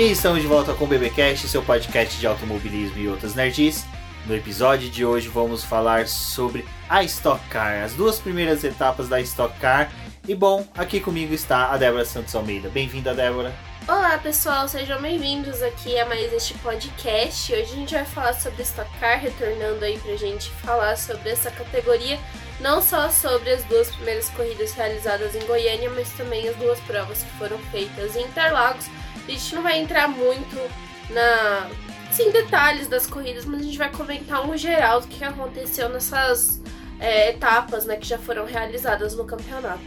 E estamos de volta com o BBcast, seu podcast de automobilismo e outras nerds. No episódio de hoje vamos falar sobre a Stock Car, as duas primeiras etapas da Stock Car. E bom, aqui comigo está a Débora Santos Almeida. Bem-vinda, Débora. Olá pessoal, sejam bem-vindos aqui a mais este podcast. Hoje a gente vai falar sobre Stock Car, retornando aí pra gente falar sobre essa categoria, não só sobre as duas primeiras corridas realizadas em Goiânia, mas também as duas provas que foram feitas em Interlagos. A gente não vai entrar muito na assim, detalhes das corridas, mas a gente vai comentar um geral do que aconteceu nessas é, etapas né, que já foram realizadas no campeonato.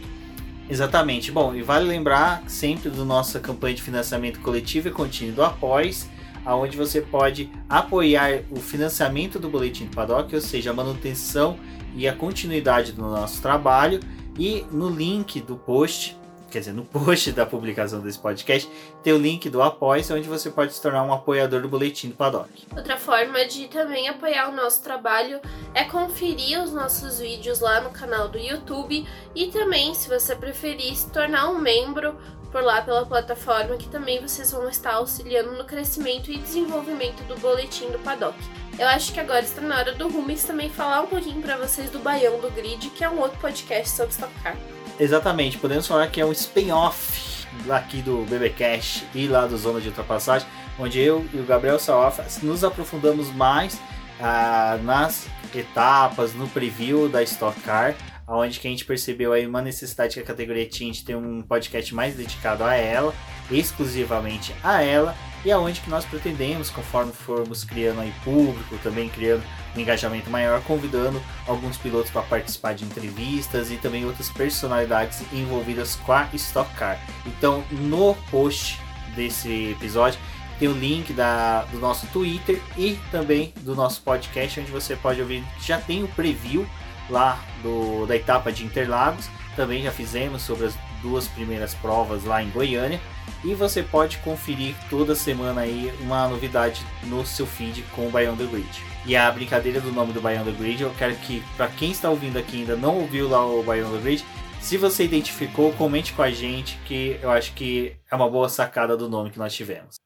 Exatamente. Bom, e vale lembrar sempre do nossa campanha de financiamento coletivo e contínuo do Após, aonde você pode apoiar o financiamento do boletim do Paddock, ou seja, a manutenção e a continuidade do nosso trabalho. E no link do post quer dizer, no post da publicação desse podcast, tem o link do Apoia, onde você pode se tornar um apoiador do Boletim do Paddock. Outra forma de também apoiar o nosso trabalho é conferir os nossos vídeos lá no canal do YouTube e também, se você preferir, se tornar um membro por lá pela plataforma, que também vocês vão estar auxiliando no crescimento e desenvolvimento do Boletim do Paddock. Eu acho que agora está na hora do Rumens também falar um pouquinho para vocês do Baião do Grid, que é um outro podcast sobre Stock Car. Exatamente, podemos falar que é um spin-off aqui do BBcast e lá do Zona de Ultrapassagem, onde eu e o Gabriel Salaf nos aprofundamos mais ah, nas etapas, no preview da Stock Car, onde que a gente percebeu aí uma necessidade que a categoria tinha de ter um podcast mais dedicado a ela, exclusivamente a ela, e aonde que nós pretendemos, conforme formos criando aí público, também criando um engajamento maior, convidando alguns pilotos para participar de entrevistas e também outras personalidades envolvidas com a Stock Car. Então, no post desse episódio tem o link da, do nosso Twitter e também do nosso podcast, onde você pode ouvir. Já tem o preview lá do, da etapa de Interlagos. Também já fizemos sobre as duas primeiras provas lá em Goiânia. E você pode conferir toda semana aí uma novidade no seu feed com o Baião The Grid. E a brincadeira do nome do Baião The Grid, eu quero que, para quem está ouvindo aqui ainda não ouviu lá o Baião The Grid, se você identificou, comente com a gente, que eu acho que é uma boa sacada do nome que nós tivemos.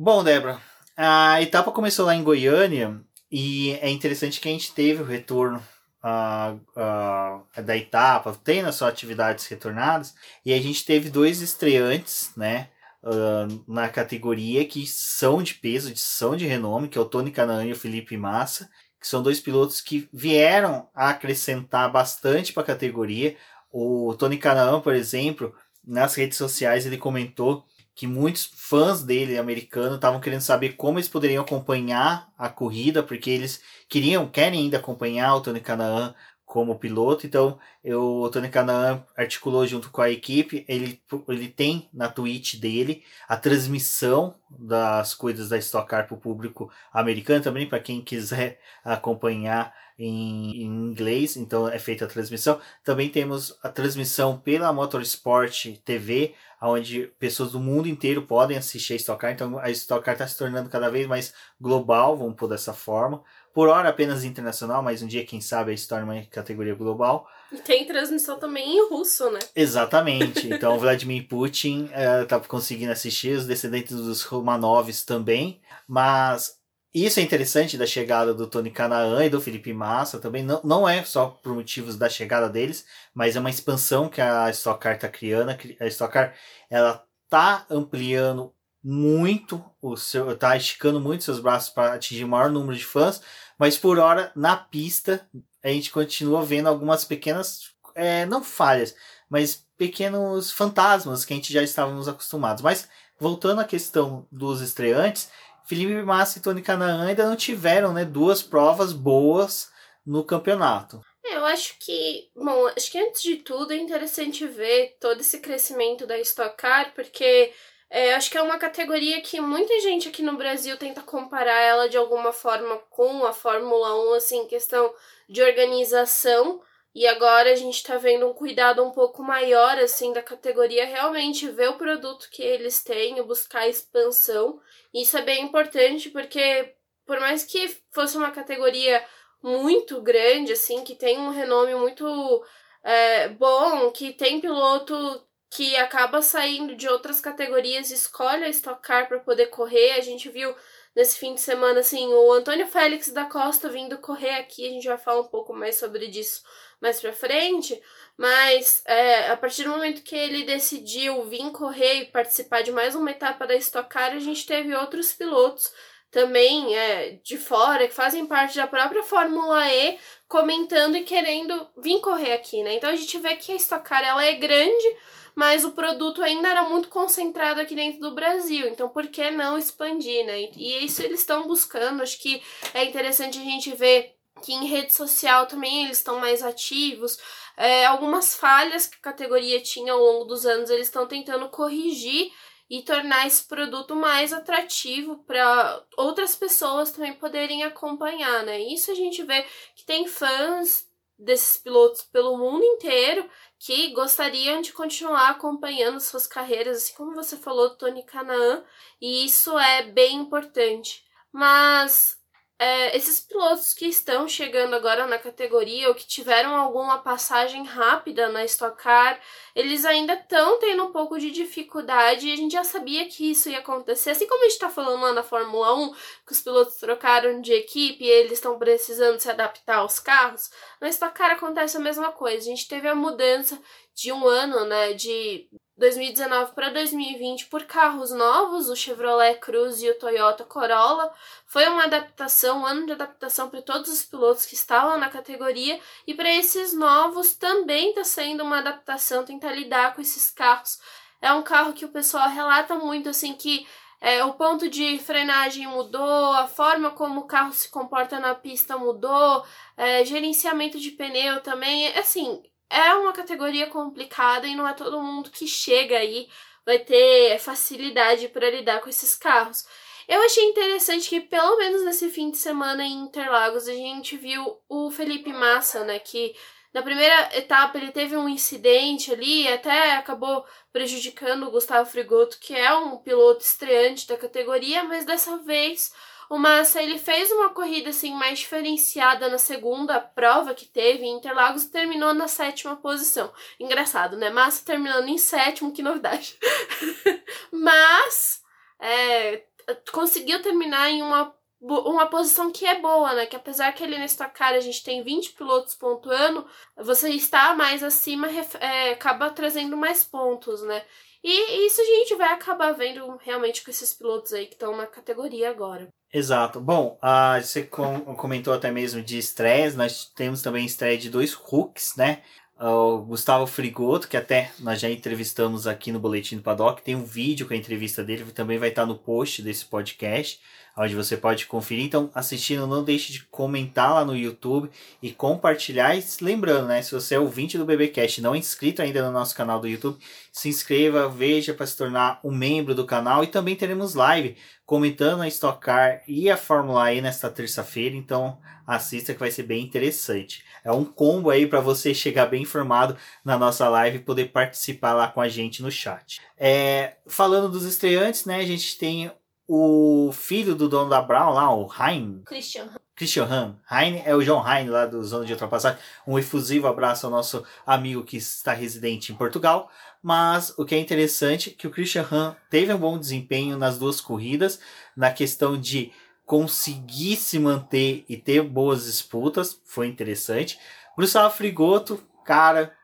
Bom, Débora, a etapa começou lá em Goiânia e é interessante que a gente teve o retorno uh, uh, da etapa, tem nas suas atividades retornadas, e a gente teve dois estreantes, né? Uh, na categoria que são de peso, de são de renome, que é o Tony Canaan e o Felipe Massa, que são dois pilotos que vieram a acrescentar bastante para a categoria. O Tony Canaan, por exemplo, nas redes sociais ele comentou que muitos fãs dele americano estavam querendo saber como eles poderiam acompanhar a corrida, porque eles queriam, querem ainda acompanhar o Tony Canaan como piloto. Então, eu, o Tony Canaan articulou junto com a equipe. Ele, ele tem na Twitch dele a transmissão das coisas da Stock Car para o público americano também, para quem quiser acompanhar em, em, inglês. Então, é feita a transmissão. Também temos a transmissão pela Motorsport TV, onde pessoas do mundo inteiro podem assistir a Stock Car. Então a Stock Car está se tornando cada vez mais global, vamos pôr dessa forma. Por hora apenas internacional, mas um dia, quem sabe, se torna uma categoria global. E tem transmissão também em russo, né? Exatamente. Então Vladimir Putin está eh, conseguindo assistir, os descendentes dos Romanovs também. Mas isso é interessante da chegada do Tony Canaan e do Felipe Massa também. Não, não é só por motivos da chegada deles, mas é uma expansão que a Stock Car está criando. A Stock Car ela tá ampliando muito o seu, tá esticando muito seus braços para atingir o maior número de fãs, mas por hora na pista a gente continua vendo algumas pequenas, é, não falhas, mas pequenos fantasmas que a gente já estávamos acostumados. Mas voltando à questão dos estreantes, Felipe Massa e Tony Canaan ainda não tiveram né, duas provas boas no campeonato. É, eu acho que, bom, acho que antes de tudo é interessante ver todo esse crescimento da Stock Car, porque é, acho que é uma categoria que muita gente aqui no Brasil tenta comparar ela de alguma forma com a Fórmula 1, assim, questão de organização. E agora a gente está vendo um cuidado um pouco maior assim da categoria, realmente ver o produto que eles têm, buscar expansão. Isso é bem importante porque por mais que fosse uma categoria muito grande, assim, que tem um renome muito é, bom, que tem piloto que acaba saindo de outras categorias, escolhe a Stock Car para poder correr. A gente viu nesse fim de semana, assim, o Antônio Félix da Costa vindo correr aqui. A gente vai falar um pouco mais sobre disso mais pra frente. Mas é, a partir do momento que ele decidiu vir correr e participar de mais uma etapa da Stock Car, a gente teve outros pilotos também é, de fora, que fazem parte da própria Fórmula E, comentando e querendo vir correr aqui, né? Então a gente vê que a Stock Car ela é grande, mas o produto ainda era muito concentrado aqui dentro do Brasil. Então, por que não expandir, né? E isso eles estão buscando. Acho que é interessante a gente ver que em rede social também eles estão mais ativos. É, algumas falhas que a categoria tinha ao longo dos anos, eles estão tentando corrigir e tornar esse produto mais atrativo para outras pessoas também poderem acompanhar, né? Isso a gente vê que tem fãs desses pilotos pelo mundo inteiro que gostariam de continuar acompanhando suas carreiras, assim como você falou do Tony Canaan, e isso é bem importante. Mas é, esses pilotos que estão chegando agora na categoria ou que tiveram alguma passagem rápida na Stock Car, eles ainda estão tendo um pouco de dificuldade e a gente já sabia que isso ia acontecer. Assim como a gente está falando lá na Fórmula 1, que os pilotos trocaram de equipe e eles estão precisando se adaptar aos carros, na Stock Car acontece a mesma coisa. A gente teve a mudança de um ano, né, de 2019 para 2020 por carros novos, o Chevrolet Cruze e o Toyota Corolla. Foi uma adaptação, um ano de adaptação para todos os pilotos que estavam na categoria e para esses novos também está sendo uma adaptação tentar lidar com esses carros. É um carro que o pessoal relata muito assim que é, o ponto de frenagem mudou, a forma como o carro se comporta na pista mudou, é, gerenciamento de pneu também. Assim, é uma categoria complicada e não é todo mundo que chega aí vai ter facilidade para lidar com esses carros. Eu achei interessante que, pelo menos nesse fim de semana em Interlagos, a gente viu o Felipe Massa, né? Que na primeira etapa ele teve um incidente ali, até acabou prejudicando o Gustavo Frigoto, que é um piloto estreante da categoria, mas dessa vez o Massa ele fez uma corrida assim mais diferenciada na segunda prova que teve em Interlagos e terminou na sétima posição. Engraçado, né? Massa terminando em sétimo, que novidade. Mas é, conseguiu terminar em uma uma posição que é boa, né? Que apesar que ele nesta cara a gente tem 20 pilotos pontuando, você está mais acima é, acaba trazendo mais pontos, né? E isso a gente vai acabar vendo realmente com esses pilotos aí que estão na categoria agora. Exato. Bom, uh, você com, comentou até mesmo de estreias, nós temos também estreia de dois hooks, né? O Gustavo Frigoto, que até nós já entrevistamos aqui no Boletim do Paddock, tem um vídeo com a entrevista dele, também vai estar no post desse podcast onde você pode conferir. Então, assistindo, não deixe de comentar lá no YouTube e compartilhar. E lembrando, né, se você é ouvinte do BBcast e não é inscrito ainda no nosso canal do YouTube, se inscreva, veja para se tornar um membro do canal. E também teremos live comentando a Stock Car e a Fórmula E nesta terça-feira. Então, assista que vai ser bem interessante. É um combo aí para você chegar bem informado na nossa live e poder participar lá com a gente no chat. É, falando dos estreantes, né, a gente tem o filho do dono da Brown lá, o Hein. Christian. Christian Han. Hein é o John Hein lá do Zona de Ultrapassagem. Um efusivo abraço ao nosso amigo que está residente em Portugal. Mas o que é interessante é que o Christian Han teve um bom desempenho nas duas corridas, na questão de conseguir se manter e ter boas disputas, foi interessante. Gustavo Frigoto, cara,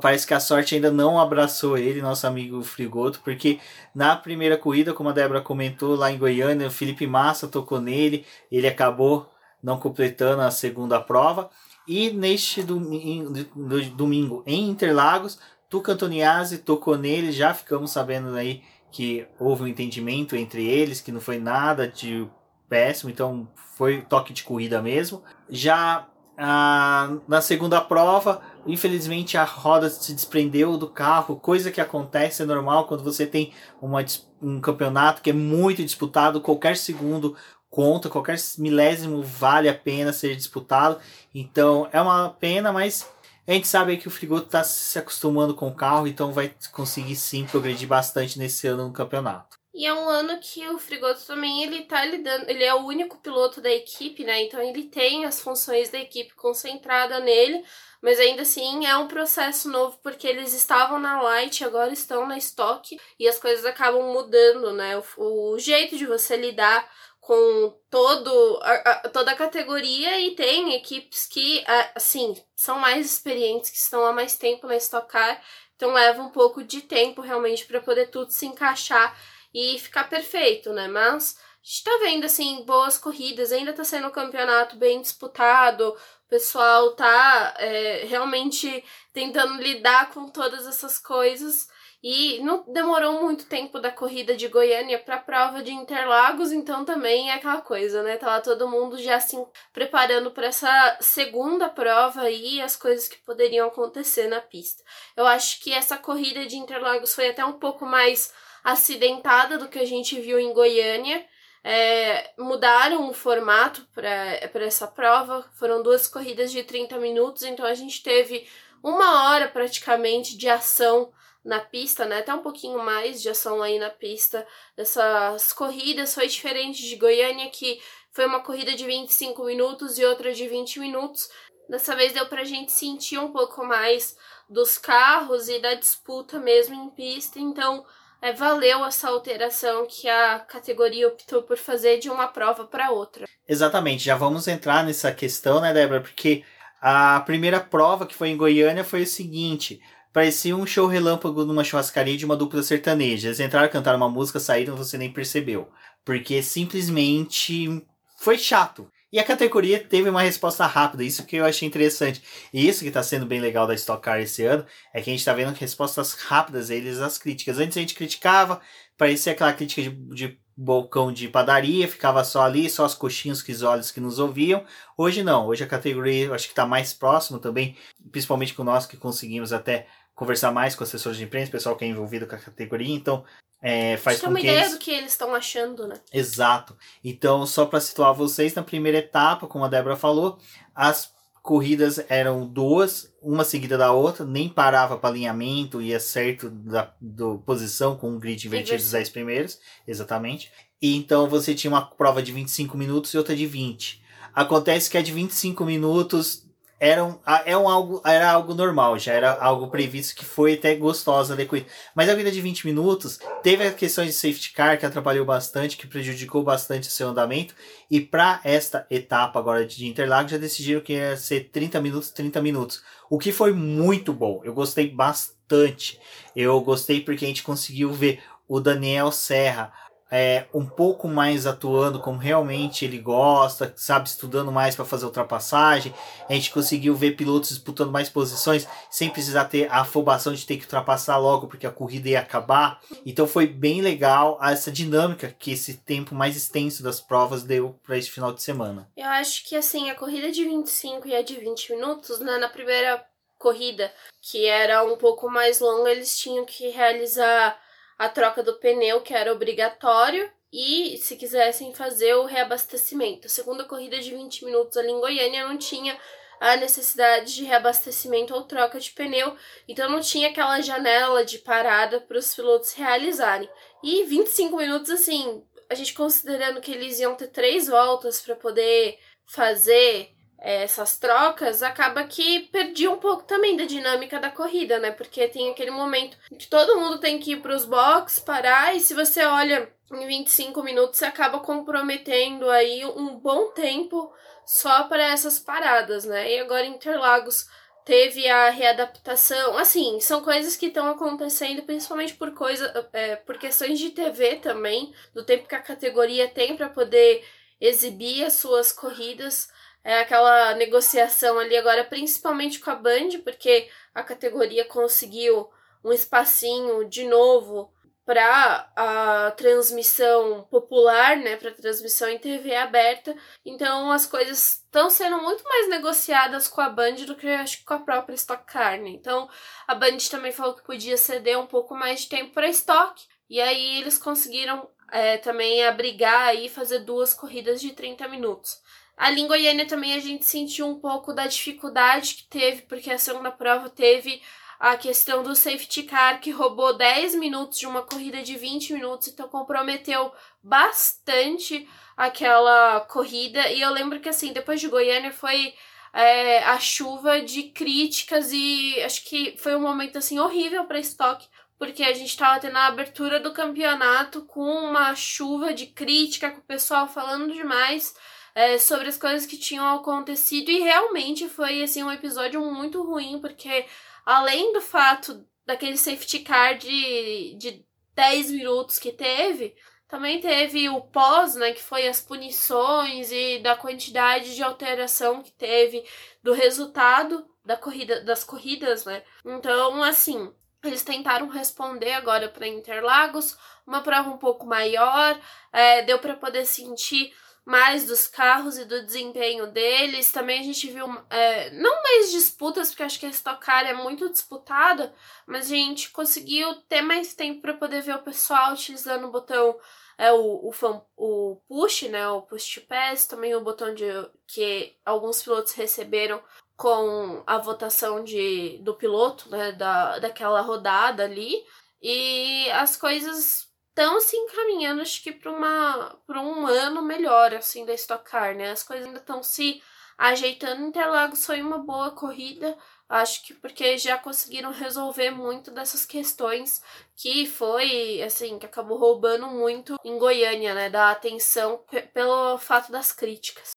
parece que a sorte ainda não abraçou ele, nosso amigo Frigoto, porque na primeira corrida, como a Débora comentou, lá em Goiânia, o Felipe Massa tocou nele, ele acabou não completando a segunda prova. E neste domingo, em Interlagos, Tuca Antoniazzi tocou nele, já ficamos sabendo aí que houve um entendimento entre eles, que não foi nada de péssimo, então foi toque de corrida mesmo. Já ah, na segunda prova, infelizmente a roda se desprendeu do carro, coisa que acontece, é normal quando você tem uma, um campeonato que é muito disputado, qualquer segundo conta, qualquer milésimo vale a pena ser disputado. Então é uma pena, mas a gente sabe que o Frigoto está se acostumando com o carro, então vai conseguir sim progredir bastante nesse ano no campeonato. E é um ano que o Frigoto também ele tá lidando, ele é o único piloto da equipe, né? Então ele tem as funções da equipe concentrada nele, mas ainda assim é um processo novo porque eles estavam na Light, agora estão na Stock e as coisas acabam mudando, né? O, o jeito de você lidar com todo a, a, toda a categoria e tem equipes que assim são mais experientes que estão há mais tempo na Stock Car, então leva um pouco de tempo realmente para poder tudo se encaixar e ficar perfeito, né? Mas gente tá vendo, assim, boas corridas, ainda tá sendo um campeonato bem disputado, o pessoal tá é, realmente tentando lidar com todas essas coisas. E não demorou muito tempo da corrida de Goiânia para a prova de Interlagos, então também é aquela coisa, né? Tá lá todo mundo já assim preparando para essa segunda prova e as coisas que poderiam acontecer na pista. Eu acho que essa corrida de Interlagos foi até um pouco mais acidentada do que a gente viu em Goiânia. É, mudaram o formato para essa prova. Foram duas corridas de 30 minutos, então a gente teve uma hora praticamente de ação na pista, né? Até um pouquinho mais de ação aí na pista dessas corridas. Foi diferente de Goiânia, que foi uma corrida de 25 minutos e outra de 20 minutos. Dessa vez deu pra gente sentir um pouco mais dos carros e da disputa mesmo em pista. Então, é, valeu essa alteração que a categoria optou por fazer de uma prova para outra. Exatamente, já vamos entrar nessa questão, né, Débora? Porque a primeira prova que foi em Goiânia foi o seguinte: parecia um show relâmpago numa churrascaria de uma dupla sertaneja. Eles entraram, cantaram uma música, saíram, você nem percebeu. Porque simplesmente foi chato. E a categoria teve uma resposta rápida, isso que eu achei interessante. E isso que está sendo bem legal da Stock Car esse ano, é que a gente está vendo respostas rápidas eles às críticas. Antes a gente criticava, parecia aquela crítica de, de balcão de padaria, ficava só ali, só as coxinhas que os olhos que nos ouviam. Hoje não, hoje a categoria eu acho que está mais próximo também, principalmente com nós que conseguimos até conversar mais com assessores de imprensa, pessoal que é envolvido com a categoria, então é, faz com uma que ideia eles... do que eles estão achando, né? Exato. Então, só para situar vocês, na primeira etapa, como a Débora falou, as corridas eram duas, uma seguida da outra, nem parava para alinhamento, ia certo da do posição com um grid invertido dos 10 primeiros, exatamente. E então você tinha uma prova de 25 minutos e outra de 20. Acontece que a de 25 minutos era, um, é um algo, era algo normal, já era algo previsto que foi até gostosa de corrida. Mas a vida de 20 minutos teve a questão de safety car que atrapalhou bastante, que prejudicou bastante o seu andamento. E para esta etapa agora de Interlagos já decidiram que ia ser 30 minutos, 30 minutos. O que foi muito bom. Eu gostei bastante. Eu gostei porque a gente conseguiu ver o Daniel Serra é, um pouco mais atuando como realmente ele gosta, sabe, estudando mais para fazer ultrapassagem. A gente conseguiu ver pilotos disputando mais posições sem precisar ter a afobação de ter que ultrapassar logo porque a corrida ia acabar. Então foi bem legal essa dinâmica que esse tempo mais extenso das provas deu para esse final de semana. Eu acho que assim, a corrida de 25 e a de 20 minutos, né, na primeira corrida, que era um pouco mais longa, eles tinham que realizar a troca do pneu, que era obrigatório, e se quisessem fazer o reabastecimento. A segunda corrida de 20 minutos ali em Goiânia não tinha a necessidade de reabastecimento ou troca de pneu, então não tinha aquela janela de parada para os pilotos realizarem. E 25 minutos, assim, a gente considerando que eles iam ter três voltas para poder fazer essas trocas, acaba que perdi um pouco também da dinâmica da corrida, né? Porque tem aquele momento que todo mundo tem que ir para os boxes, parar, e se você olha em 25 minutos, você acaba comprometendo aí um bom tempo só para essas paradas, né? E agora Interlagos teve a readaptação. Assim, são coisas que estão acontecendo principalmente por coisa, é, por questões de TV também, do tempo que a categoria tem para poder exibir as suas corridas é aquela negociação ali agora, principalmente com a Band, porque a categoria conseguiu um espacinho de novo para a transmissão popular, né, para transmissão em TV aberta. Então as coisas estão sendo muito mais negociadas com a Band do que acho com a própria Stock Car. Né? Então a Band também falou que podia ceder um pouco mais de tempo para Stock. E aí eles conseguiram é, também abrigar e fazer duas corridas de 30 minutos. Ali em Goiânia também a gente sentiu um pouco da dificuldade que teve, porque a segunda prova teve a questão do safety car que roubou 10 minutos de uma corrida de 20 minutos, então comprometeu bastante aquela corrida. E eu lembro que assim, depois de Goiânia foi é, a chuva de críticas e acho que foi um momento assim horrível para estoque porque a gente estava tendo a abertura do campeonato com uma chuva de crítica, com o pessoal falando demais é, sobre as coisas que tinham acontecido e realmente foi assim um episódio muito ruim, porque além do fato daquele safety car de, de 10 minutos que teve, também teve o pós, né, que foi as punições e da quantidade de alteração que teve do resultado da corrida das corridas, né? Então, assim, eles tentaram responder agora para Interlagos, uma prova um pouco maior, é, deu para poder sentir mais dos carros e do desempenho deles. Também a gente viu, é, não mais disputas, porque acho que a Stock Car é muito disputada, mas a gente conseguiu ter mais tempo para poder ver o pessoal utilizando o botão, é, o, o, fan, o push, né, o push to pass, também o botão de que alguns pilotos receberam com a votação de, do piloto, né, da, daquela rodada ali, e as coisas estão se encaminhando, acho que para um ano melhor assim da Stock Car, né? As coisas ainda estão se ajeitando. Interlagos foi uma boa corrida, acho que porque já conseguiram resolver muito dessas questões que foi assim que acabou roubando muito em Goiânia, né? Da atenção pelo fato das críticas.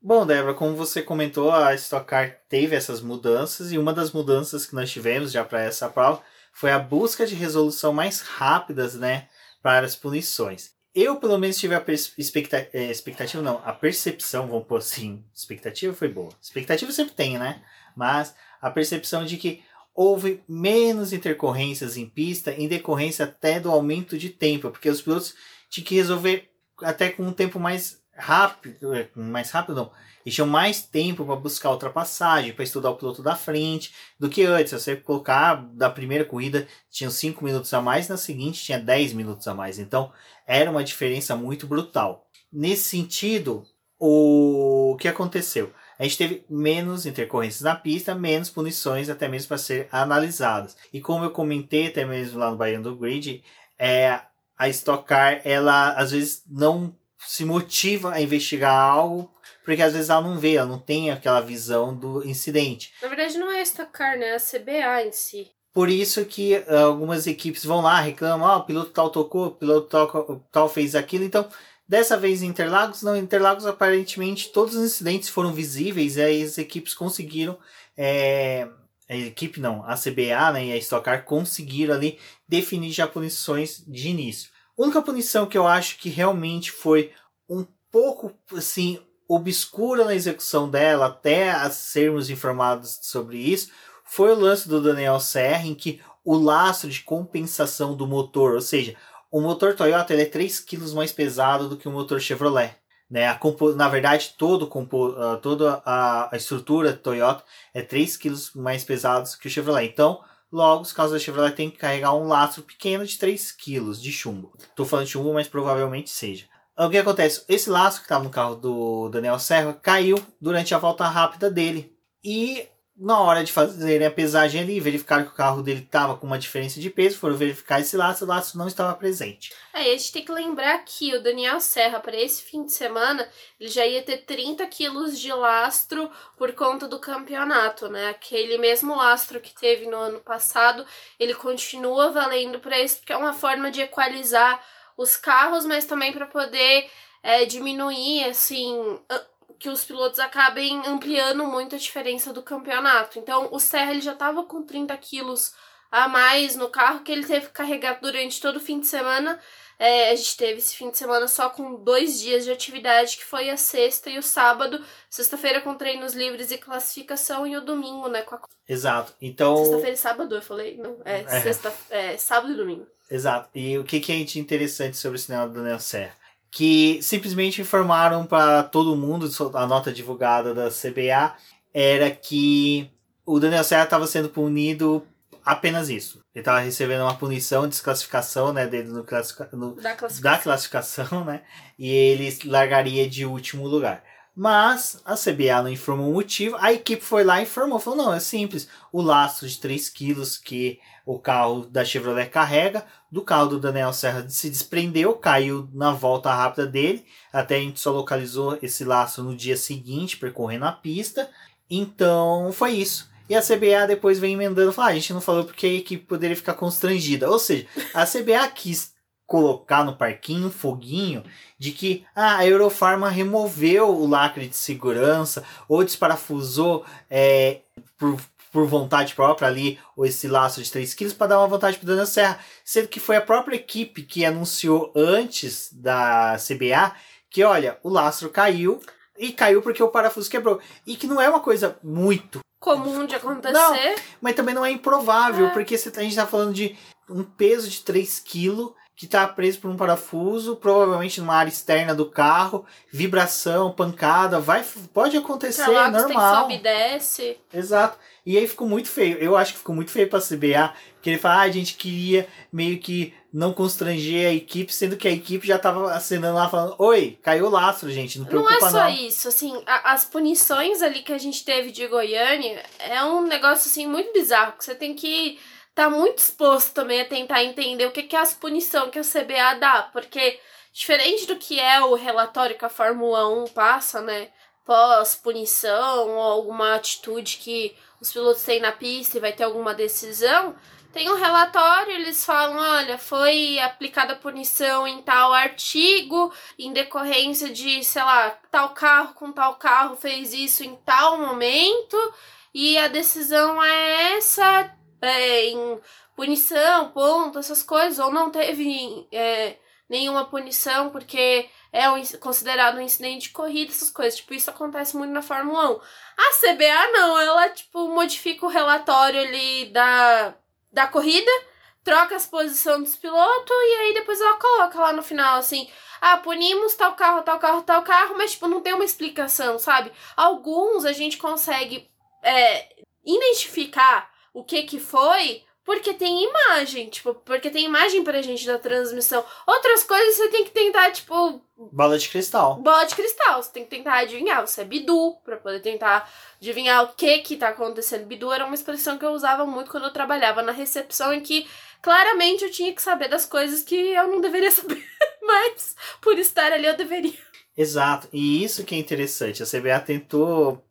Bom, Débora, como você comentou, a Stock Car teve essas mudanças e uma das mudanças que nós tivemos já para essa prova foi a busca de resolução mais rápidas, né, para as punições. Eu, pelo menos, tive a expectativa, é, expectativa, não, a percepção, vamos pôr assim, expectativa foi boa. Expectativa sempre tem, né? Mas a percepção de que houve menos intercorrências em pista em decorrência até do aumento de tempo, porque os pilotos tinham que resolver até com um tempo mais rápido, é, mais rápido não, eles tinham mais tempo para buscar ultrapassagem, para estudar o piloto da frente, do que antes. Você colocar da primeira corrida, tinham 5 minutos a mais, na seguinte tinha 10 minutos a mais. Então, era uma diferença muito brutal. Nesse sentido, o que aconteceu? A gente teve menos intercorrências na pista, menos punições até mesmo para ser analisadas. E como eu comentei até mesmo lá no Baiano do Grid, é, a Stock Car, ela às vezes não se motiva a investigar algo, porque às vezes ela não vê, ela não tem aquela visão do incidente. Na verdade, não é a Stock Car, né? É a CBA em si. Por isso que uh, algumas equipes vão lá, reclamam, ah, o piloto tal tocou, o piloto tal, tal fez aquilo. Então, dessa vez em Interlagos, não, em Interlagos aparentemente todos os incidentes foram visíveis e aí as equipes conseguiram, é, a equipe não, a CBA né, e a Stock Car conseguiram ali definir já punições de início. A única punição que eu acho que realmente foi um pouco assim obscura na execução dela até sermos informados sobre isso foi o lance do Daniel Serra em que o lastro de compensação do motor, ou seja, o motor Toyota ele é 3 kg mais pesado do que o motor Chevrolet. Né? A na verdade, todo, uh, toda a, a estrutura Toyota é 3 kg mais pesado que o Chevrolet. Então, Logo, os carros da Chevrolet têm que carregar um lastro pequeno de 3 kg de chumbo. Estou falando de chumbo, mas provavelmente seja. O que acontece? Esse lastro que estava no carro do Daniel Serra caiu durante a volta rápida dele. E na hora de fazer a pesagem ali, verificaram que o carro dele estava com uma diferença de peso, foram verificar esse laço, o laço não estava presente. É, a gente tem que lembrar que o Daniel Serra, para esse fim de semana, ele já ia ter 30 quilos de lastro por conta do campeonato, né? Aquele mesmo lastro que teve no ano passado, ele continua valendo para isso, porque é uma forma de equalizar os carros, mas também para poder é, diminuir, assim que os pilotos acabem ampliando muito a diferença do campeonato. Então, o Serra ele já estava com 30 quilos a mais no carro que ele teve que carregar durante todo o fim de semana. É, a gente teve esse fim de semana só com dois dias de atividade, que foi a sexta e o sábado. Sexta-feira com treinos livres e classificação, e o domingo, né? Com a... Exato. Então. Sexta-feira e sábado, eu falei? Não, é, é. Sexta, é sábado e domingo. Exato. E o que, que é interessante sobre o cinema do Daniel Serra? Que simplesmente informaram para todo mundo, a nota divulgada da CBA era que o Daniel Serra estava sendo punido apenas isso. Ele estava recebendo uma punição, desclassificação, né, dele no, classifica, no da, classificação. da classificação, né, e ele largaria de último lugar. Mas a CBA não informou o motivo. A equipe foi lá e informou. Falou: não, é simples. O lastro de 3 quilos que o carro da Chevrolet carrega, do carro do Daniel Serra se desprendeu, caiu na volta rápida dele. Até a gente só localizou esse lastro no dia seguinte, percorrendo a pista. Então foi isso. E a CBA depois vem emendando, fala, ah, a gente não falou porque a equipe poderia ficar constrangida. Ou seja, a CBA quis colocar no parquinho um foguinho de que ah, a Eurofarma removeu o lacre de segurança ou desparafusou é, por, por vontade própria ali ou esse laço de 3 quilos para dar uma vantagem para Daniel Serra, sendo que foi a própria equipe que anunciou antes da CBA que olha, o lastro caiu e caiu porque o parafuso quebrou. E que não é uma coisa muito comum de acontecer. Não, mas também não é improvável, é. porque a gente está falando de um peso de 3 kg que está preso por um parafuso, provavelmente numa área externa do carro, vibração, pancada, vai, pode acontecer, é normal. Tem que sobe e desce. Exato. E aí ficou muito feio. Eu acho que ficou muito feio para a CBA, que ele fala, ah, a gente queria meio que não constranger a equipe, sendo que a equipe já estava acenando lá falando, oi, caiu o lastro, gente, não preocupa. É não é só não. isso, assim, a, as punições ali que a gente teve de Goiânia é um negócio, assim, muito bizarro, que você tem que tá muito disposto também a tentar entender o que, que é as punições que a CBA dá, porque diferente do que é o relatório que a Fórmula 1 passa, né, pós-punição ou alguma atitude que os pilotos têm na pista e vai ter alguma decisão, tem um relatório, eles falam, olha, foi aplicada punição em tal artigo, em decorrência de, sei lá, tal carro com tal carro fez isso em tal momento, e a decisão é essa, é, em punição, ponto, essas coisas, ou não teve é, nenhuma punição porque é um, considerado um incidente de corrida, essas coisas. Tipo, isso acontece muito na Fórmula 1. A CBA não, ela, tipo, modifica o relatório ali da, da corrida, troca as posições dos pilotos e aí depois ela coloca lá no final, assim, ah, punimos tal carro, tal carro, tal carro, mas, tipo, não tem uma explicação, sabe? Alguns a gente consegue é, identificar o que que foi, porque tem imagem, tipo, porque tem imagem pra gente da transmissão. Outras coisas você tem que tentar, tipo. Bola de cristal. Bola de cristal. Você tem que tentar adivinhar. Você é bidu, pra poder tentar adivinhar o que que tá acontecendo. Bidu era uma expressão que eu usava muito quando eu trabalhava na recepção, em que claramente eu tinha que saber das coisas que eu não deveria saber. Mas, por estar ali, eu deveria. Exato. E isso que é interessante. A CBA tentou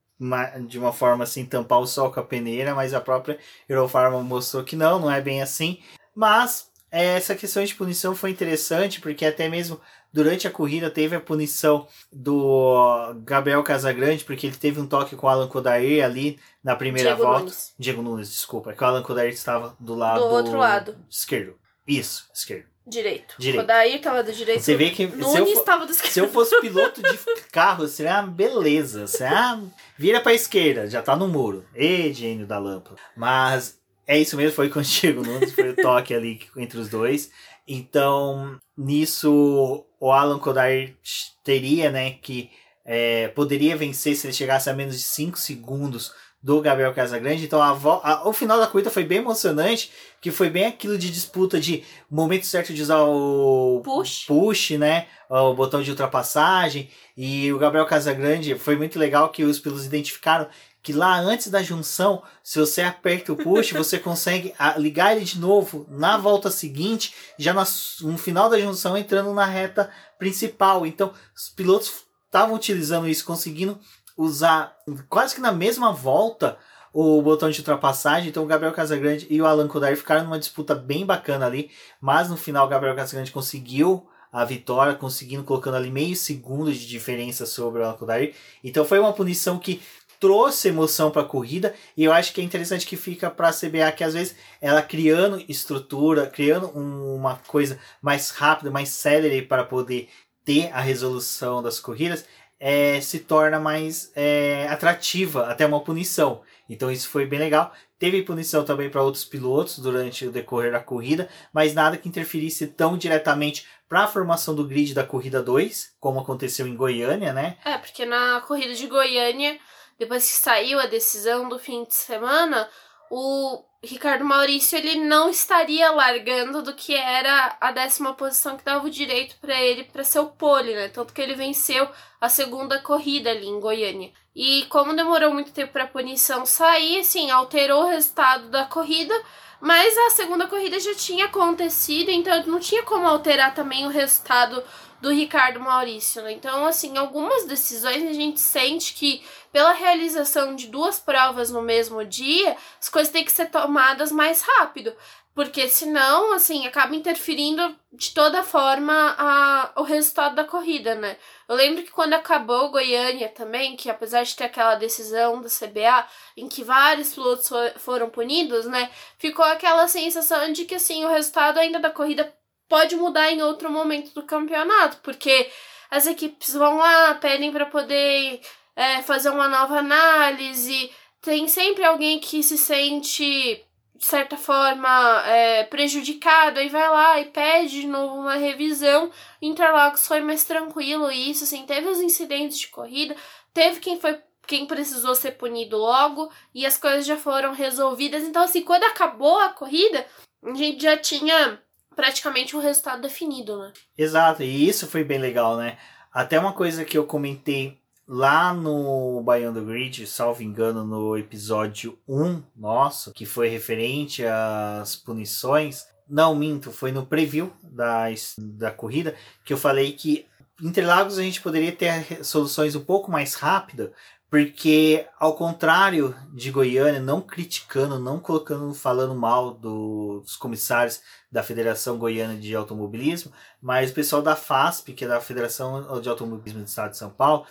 de uma forma assim tampar o sol com a peneira, mas a própria Eurofarma mostrou que não, não é bem assim. Mas é, essa questão de punição foi interessante porque até mesmo durante a corrida teve a punição do Gabriel Casagrande porque ele teve um toque com o Alan Kodair ali na primeira Diego volta. Nunes. Diego Nunes, desculpa, é que o Alan Kodair estava do lado do outro lado esquerdo. Isso, esquerdo. Direito. Direito. Kodair tava do direito. Você vê que Nunes se eu, for, do esquerdo. se eu fosse piloto de carro, seria uma beleza. Ah, vira pra esquerda, já tá no muro. Ê, gênio da lâmpada. Mas é isso mesmo, foi contigo, Nunes. Foi o toque ali entre os dois. Então, nisso, o Alan Kodair teria, né, que é, poderia vencer se ele chegasse a menos de 5 segundos do Gabriel Casagrande. Então a, a, o final da corrida foi bem emocionante, que foi bem aquilo de disputa de momento certo de usar o push, push né? O botão de ultrapassagem. E o Gabriel Casagrande foi muito legal que os pilotos identificaram que lá antes da junção, se você aperta o push, você consegue ligar ele de novo na volta seguinte, já no final da junção entrando na reta principal. Então, os pilotos estavam utilizando isso, conseguindo usar quase que na mesma volta o botão de ultrapassagem. Então o Gabriel Casagrande e o Alan Kodar ficaram numa disputa bem bacana ali. Mas no final o Gabriel Casagrande conseguiu a vitória, conseguindo colocando ali meio segundo de diferença sobre o Alan Kodar. Então foi uma punição que trouxe emoção para a corrida e eu acho que é interessante que fica para a CBA que às vezes ela criando estrutura, criando um, uma coisa mais rápida, mais célere para poder ter a resolução das corridas, é, se torna mais é, atrativa até uma punição. Então isso foi bem legal. Teve punição também para outros pilotos durante o decorrer da corrida, mas nada que interferisse tão diretamente para a formação do grid da corrida 2, como aconteceu em Goiânia, né? É, porque na corrida de Goiânia, depois que saiu a decisão do fim de semana, o Ricardo Maurício ele não estaria largando do que era a décima posição que dava o direito para ele para ser o pole, né? Tanto que ele venceu a segunda corrida ali em Goiânia. E como demorou muito tempo para a punição sair, assim, alterou o resultado da corrida, mas a segunda corrida já tinha acontecido, então não tinha como alterar também o resultado do Ricardo Maurício. Né? Então, assim, algumas decisões a gente sente que pela realização de duas provas no mesmo dia, as coisas têm que ser tomadas mais rápido. Porque senão, assim, acaba interferindo de toda forma a, o resultado da corrida, né? Eu lembro que quando acabou Goiânia também, que apesar de ter aquela decisão da CBA em que vários pilotos foram punidos, né? Ficou aquela sensação de que, assim, o resultado ainda da corrida pode mudar em outro momento do campeonato, porque as equipes vão lá, pedem para poder é, fazer uma nova análise, tem sempre alguém que se sente de certa forma é, prejudicado, aí vai lá e pede de novo uma revisão. Interlagos foi mais tranquilo isso, assim, teve os incidentes de corrida, teve quem foi quem precisou ser punido logo e as coisas já foram resolvidas. Então, assim, quando acabou a corrida, a gente já tinha praticamente um resultado definido, né? Exato, e isso foi bem legal, né? Até uma coisa que eu comentei lá no Baiano Grid, salvo engano, no episódio 1 nosso, que foi referente às punições. Não, minto, foi no preview da, da corrida que eu falei que Interlagos a gente poderia ter soluções um pouco mais rápidas, porque ao contrário de Goiânia, não criticando, não colocando, falando mal do, dos comissários da Federação Goiana de Automobilismo, mas o pessoal da FASP, que é da Federação de Automobilismo do Estado de São Paulo,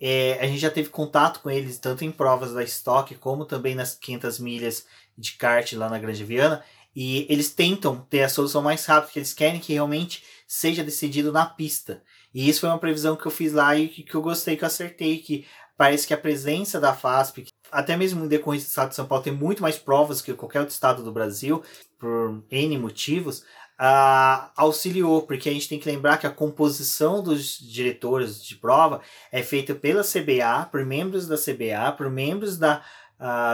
é, a gente já teve contato com eles tanto em provas da Stock como também nas 500 milhas de kart lá na Grande Viana, e eles tentam ter a solução mais rápida, porque eles querem que realmente seja decidido na pista. E isso foi uma previsão que eu fiz lá e que, que eu gostei, que eu acertei, que parece que a presença da FASP, até mesmo no decorrência do estado de São Paulo, tem muito mais provas que qualquer outro estado do Brasil, por N motivos, auxiliou, porque a gente tem que lembrar que a composição dos diretores de prova é feita pela CBA, por membros da CBA, por membros da,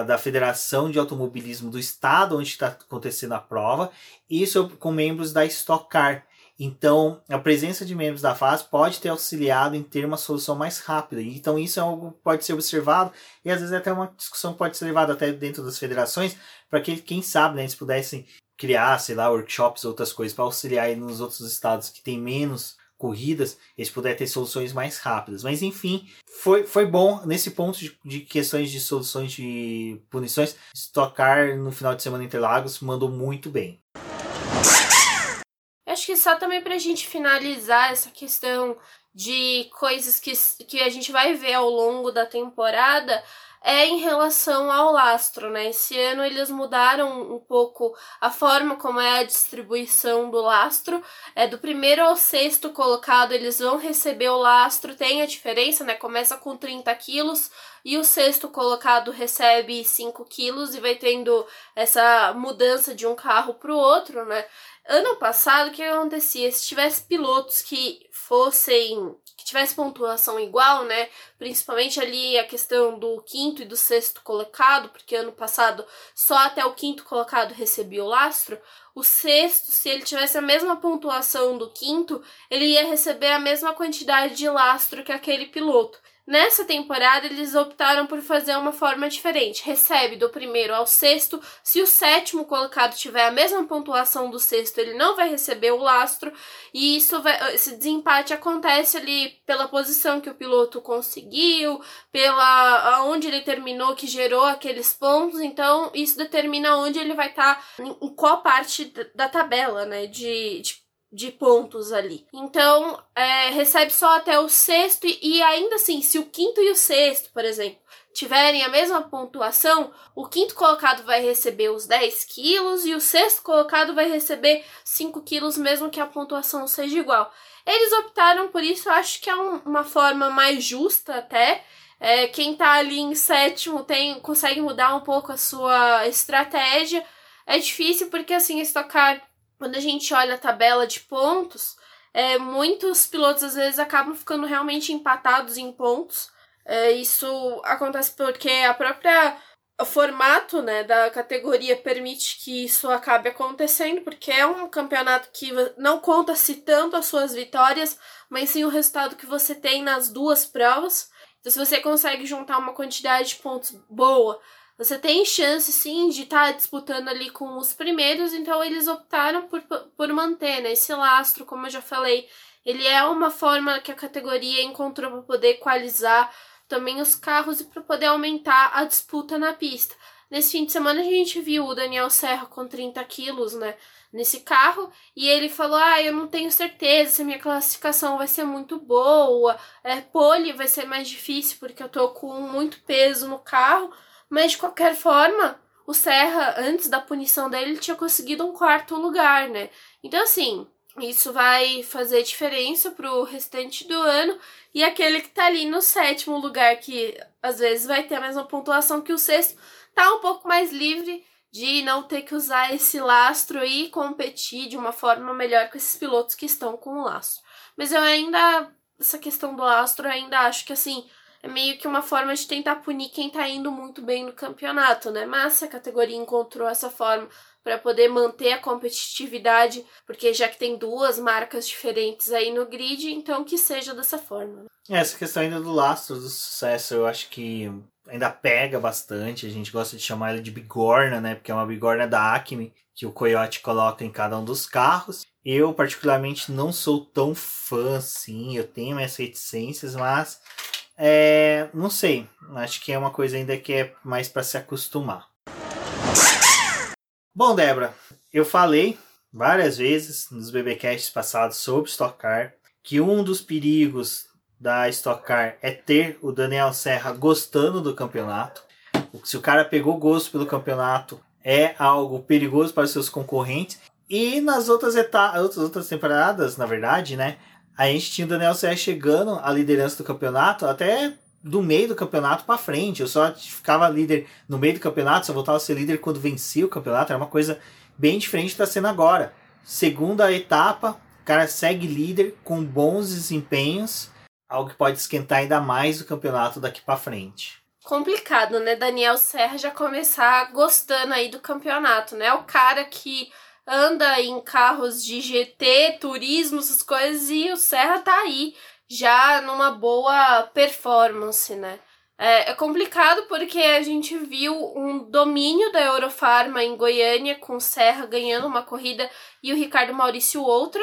da Federação de Automobilismo do estado onde está acontecendo a prova, e isso com membros da Stock Car. Então, a presença de membros da FAS pode ter auxiliado em ter uma solução mais rápida. Então, isso é algo que pode ser observado e às vezes até uma discussão pode ser levada até dentro das federações para que, quem sabe, né, eles pudessem criar, sei lá, workshops, outras coisas para auxiliar aí nos outros estados que tem menos corridas, eles puderem ter soluções mais rápidas. Mas enfim, foi, foi bom nesse ponto de, de questões de soluções de punições. Stockar no final de semana em Interlagos mandou muito bem. Acho que só também para a gente finalizar essa questão de coisas que, que a gente vai ver ao longo da temporada, é em relação ao lastro, né? Esse ano eles mudaram um pouco a forma como é a distribuição do lastro. É do primeiro ao sexto colocado, eles vão receber o lastro, tem a diferença, né? Começa com 30 quilos e o sexto colocado recebe 5 quilos e vai tendo essa mudança de um carro para o outro, né? Ano passado, o que acontecia? Se tivesse pilotos que fossem que tivesse pontuação igual, né? Principalmente ali a questão do quinto e do sexto colocado, porque ano passado só até o quinto colocado recebia o lastro. O sexto, se ele tivesse a mesma pontuação do quinto, ele ia receber a mesma quantidade de lastro que aquele piloto. Nessa temporada, eles optaram por fazer uma forma diferente. Recebe do primeiro ao sexto. Se o sétimo colocado tiver a mesma pontuação do sexto, ele não vai receber o lastro. E isso vai, esse desempate acontece ali pela posição que o piloto conseguiu, pela aonde ele terminou, que gerou aqueles pontos. Então, isso determina onde ele vai estar, tá, em qual parte da tabela, né? De, de de pontos ali. Então, é, recebe só até o sexto, e, e ainda assim, se o quinto e o sexto, por exemplo, tiverem a mesma pontuação, o quinto colocado vai receber os 10 quilos e o sexto colocado vai receber 5 quilos, mesmo que a pontuação seja igual. Eles optaram por isso, eu acho que é um, uma forma mais justa até. É, quem tá ali em sétimo tem consegue mudar um pouco a sua estratégia. É difícil porque assim, estocar quando a gente olha a tabela de pontos, é, muitos pilotos às vezes acabam ficando realmente empatados em pontos. É, isso acontece porque a própria o formato né, da categoria permite que isso acabe acontecendo, porque é um campeonato que não conta-se tanto as suas vitórias, mas sim o resultado que você tem nas duas provas. Então, se você consegue juntar uma quantidade de pontos boa, você tem chance sim de estar tá disputando ali com os primeiros, então eles optaram por, por manter né, esse lastro, como eu já falei. Ele é uma forma que a categoria encontrou para poder equalizar também os carros e para poder aumentar a disputa na pista. Nesse fim de semana a gente viu o Daniel Serra com 30 quilos, né, nesse carro, e ele falou: Ah, eu não tenho certeza se minha classificação vai ser muito boa, é, pole vai ser mais difícil porque eu tô com muito peso no carro, mas de qualquer forma, o Serra, antes da punição dele, tinha conseguido um quarto lugar, né? Então, assim, isso vai fazer diferença pro restante do ano. E aquele que tá ali no sétimo lugar, que às vezes vai ter a mesma pontuação que o sexto, tá um pouco mais livre de não ter que usar esse lastro e competir de uma forma melhor com esses pilotos que estão com o lastro. Mas eu ainda, essa questão do lastro, eu ainda acho que assim, é meio que uma forma de tentar punir quem tá indo muito bem no campeonato, né? Mas se a categoria encontrou essa forma para poder manter a competitividade, porque já que tem duas marcas diferentes aí no grid, então que seja dessa forma. Né? Essa questão ainda do lastro do sucesso, eu acho que ainda pega bastante. A gente gosta de chamar ele de bigorna, né? Porque é uma bigorna da Acme que o Coyote coloca em cada um dos carros. Eu, particularmente, não sou tão fã assim. Eu tenho minhas reticências, mas é, não sei. Acho que é uma coisa ainda que é mais para se acostumar. Bom, Débora, eu falei várias vezes nos BBcasts passados sobre Stock Car que um dos perigos da Stock Car é ter o Daniel Serra gostando do campeonato. Se o cara pegou gosto pelo campeonato, é algo perigoso para seus concorrentes. E nas outras etapas, outras temporadas, na verdade, né? A gente tinha o Daniel Serra chegando à liderança do campeonato até do meio do campeonato para frente. Eu só ficava líder no meio do campeonato, só voltava a ser líder quando vencia o campeonato. Era uma coisa bem diferente está sendo agora. Segunda etapa, o cara segue líder com bons desempenhos, algo que pode esquentar ainda mais o campeonato daqui para frente. Complicado, né? Daniel Serra já começar gostando aí do campeonato, né? O cara que anda em carros de GT, turismo, essas coisas, e o Serra tá aí já numa boa performance, né? É, é, complicado porque a gente viu um domínio da Eurofarma em Goiânia, com o Serra ganhando uma corrida e o Ricardo Maurício outra.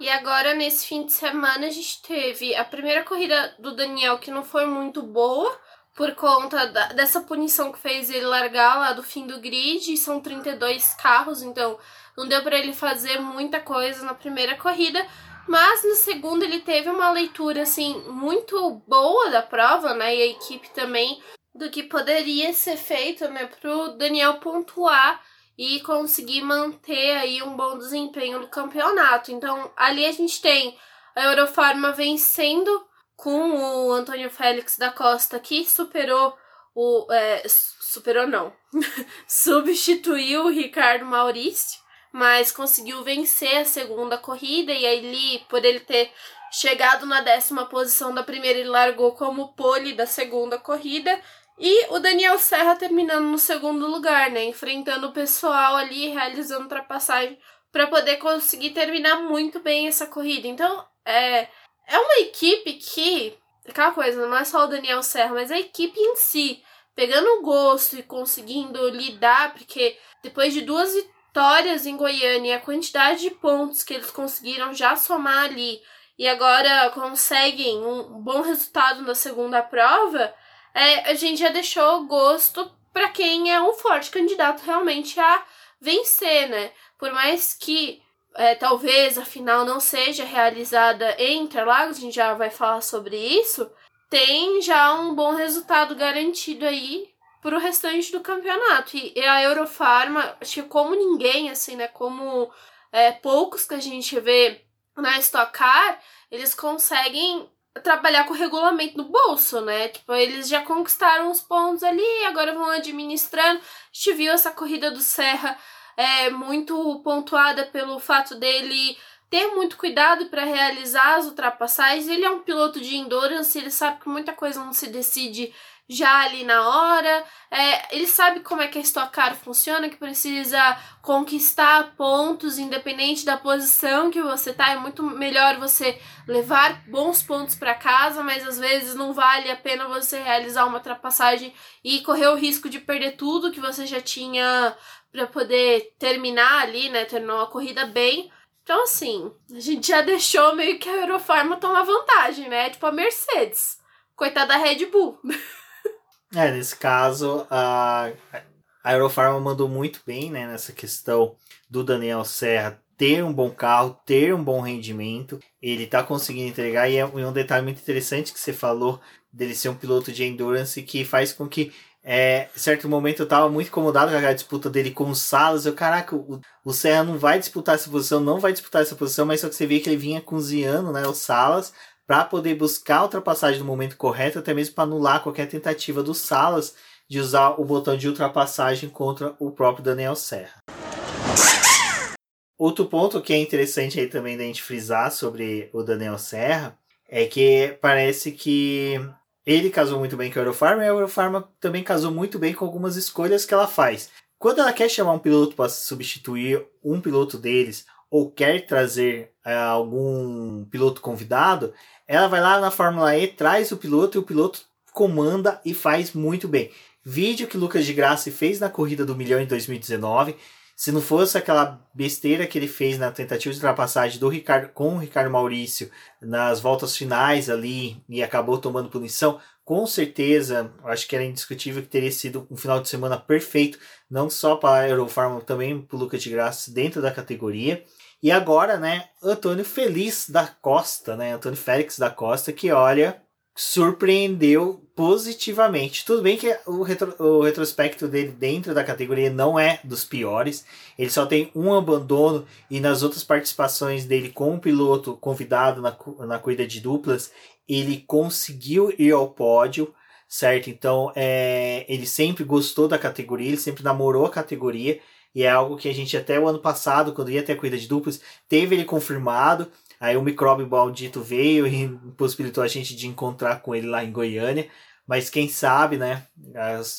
E agora, nesse fim de semana, a gente teve a primeira corrida do Daniel, que não foi muito boa, por conta da, dessa punição que fez ele largar lá do fim do grid. São 32 carros, então não deu para ele fazer muita coisa na primeira corrida. Mas no segundo ele teve uma leitura assim muito boa da prova, né? E a equipe também do que poderia ser feito, né, pro Daniel pontuar e conseguir manter aí um bom desempenho no campeonato. Então, ali a gente tem a Eurofarma vencendo com o Antônio Félix da Costa, que superou o. É, superou não. substituiu o Ricardo Maurício mas conseguiu vencer a segunda corrida e aí por ele ter chegado na décima posição da primeira, ele largou como pole da segunda corrida. E o Daniel Serra terminando no segundo lugar, né? Enfrentando o pessoal ali, realizando ultrapassagem para poder conseguir terminar muito bem essa corrida. Então, é, é uma equipe que. Aquela coisa, não é só o Daniel Serra, mas a equipe em si, pegando o gosto e conseguindo lidar, porque depois de duas vitórias vitórias em Goiânia, a quantidade de pontos que eles conseguiram já somar ali e agora conseguem um bom resultado na segunda prova, é, a gente já deixou gosto para quem é um forte candidato realmente a vencer, né? Por mais que é, talvez a final não seja realizada em Interlagos, a gente já vai falar sobre isso, tem já um bom resultado garantido aí para o restante do campeonato. E, a Eurofarma, acho que como ninguém, assim, né? Como é, poucos que a gente vê na Stock Car, eles conseguem trabalhar com o regulamento no bolso, né? Tipo, eles já conquistaram os pontos ali, agora vão administrando. A gente viu essa corrida do Serra é, muito pontuada pelo fato dele ter muito cuidado para realizar as ultrapassagens. Ele é um piloto de endurance, ele sabe que muita coisa não se decide já ali na hora. É, ele sabe como é que a Stock Car funciona, que precisa conquistar pontos independente da posição que você tá. É muito melhor você levar bons pontos para casa, mas às vezes não vale a pena você realizar uma ultrapassagem e correr o risco de perder tudo que você já tinha para poder terminar ali, né? Terminar uma corrida bem. Então, assim, a gente já deixou meio que a Eurofarma tomar vantagem, né? Tipo a Mercedes. Coitada da Red Bull. É, nesse caso, a, a Eurofarma mandou muito bem, né? Nessa questão do Daniel Serra ter um bom carro, ter um bom rendimento. Ele tá conseguindo entregar. E é um detalhe muito interessante que você falou dele ser um piloto de endurance que faz com que é, certo momento eu tava muito incomodado com a disputa dele com o Salas. Eu, caraca, o, o Serra não vai disputar essa posição, não vai disputar essa posição, mas só que você vê que ele vinha cozinhando, né, o Salas, para poder buscar a ultrapassagem no momento correto, até mesmo para anular qualquer tentativa do Salas de usar o botão de ultrapassagem contra o próprio Daniel Serra. Outro ponto que é interessante aí também da gente frisar sobre o Daniel Serra é que parece que ele casou muito bem com a Eurofarma e a Eurofarma também casou muito bem com algumas escolhas que ela faz. Quando ela quer chamar um piloto para substituir um piloto deles ou quer trazer é, algum piloto convidado, ela vai lá na Fórmula E, traz o piloto e o piloto comanda e faz muito bem. Vídeo que Lucas de Graça fez na corrida do milhão em 2019 se não fosse aquela besteira que ele fez na tentativa de ultrapassagem do Ricardo, com o Ricardo Maurício nas voltas finais ali e acabou tomando punição, com certeza, acho que era indiscutível que teria sido um final de semana perfeito, não só para a Eurofarma, também para o Lucas de Graça dentro da categoria. E agora, né, Antônio Feliz da Costa, né, Antônio Félix da Costa, que olha, surpreendeu positivamente. Tudo bem que o, retro, o retrospecto dele dentro da categoria não é dos piores. Ele só tem um abandono e nas outras participações dele com o piloto convidado na, na corrida de duplas, ele conseguiu ir ao pódio, certo? Então, é, ele sempre gostou da categoria, ele sempre namorou a categoria. E é algo que a gente até o ano passado, quando ia ter a corrida de duplas, teve ele confirmado. Aí o micróbio maldito veio e possibilitou a gente de encontrar com ele lá em Goiânia. Mas quem sabe, né?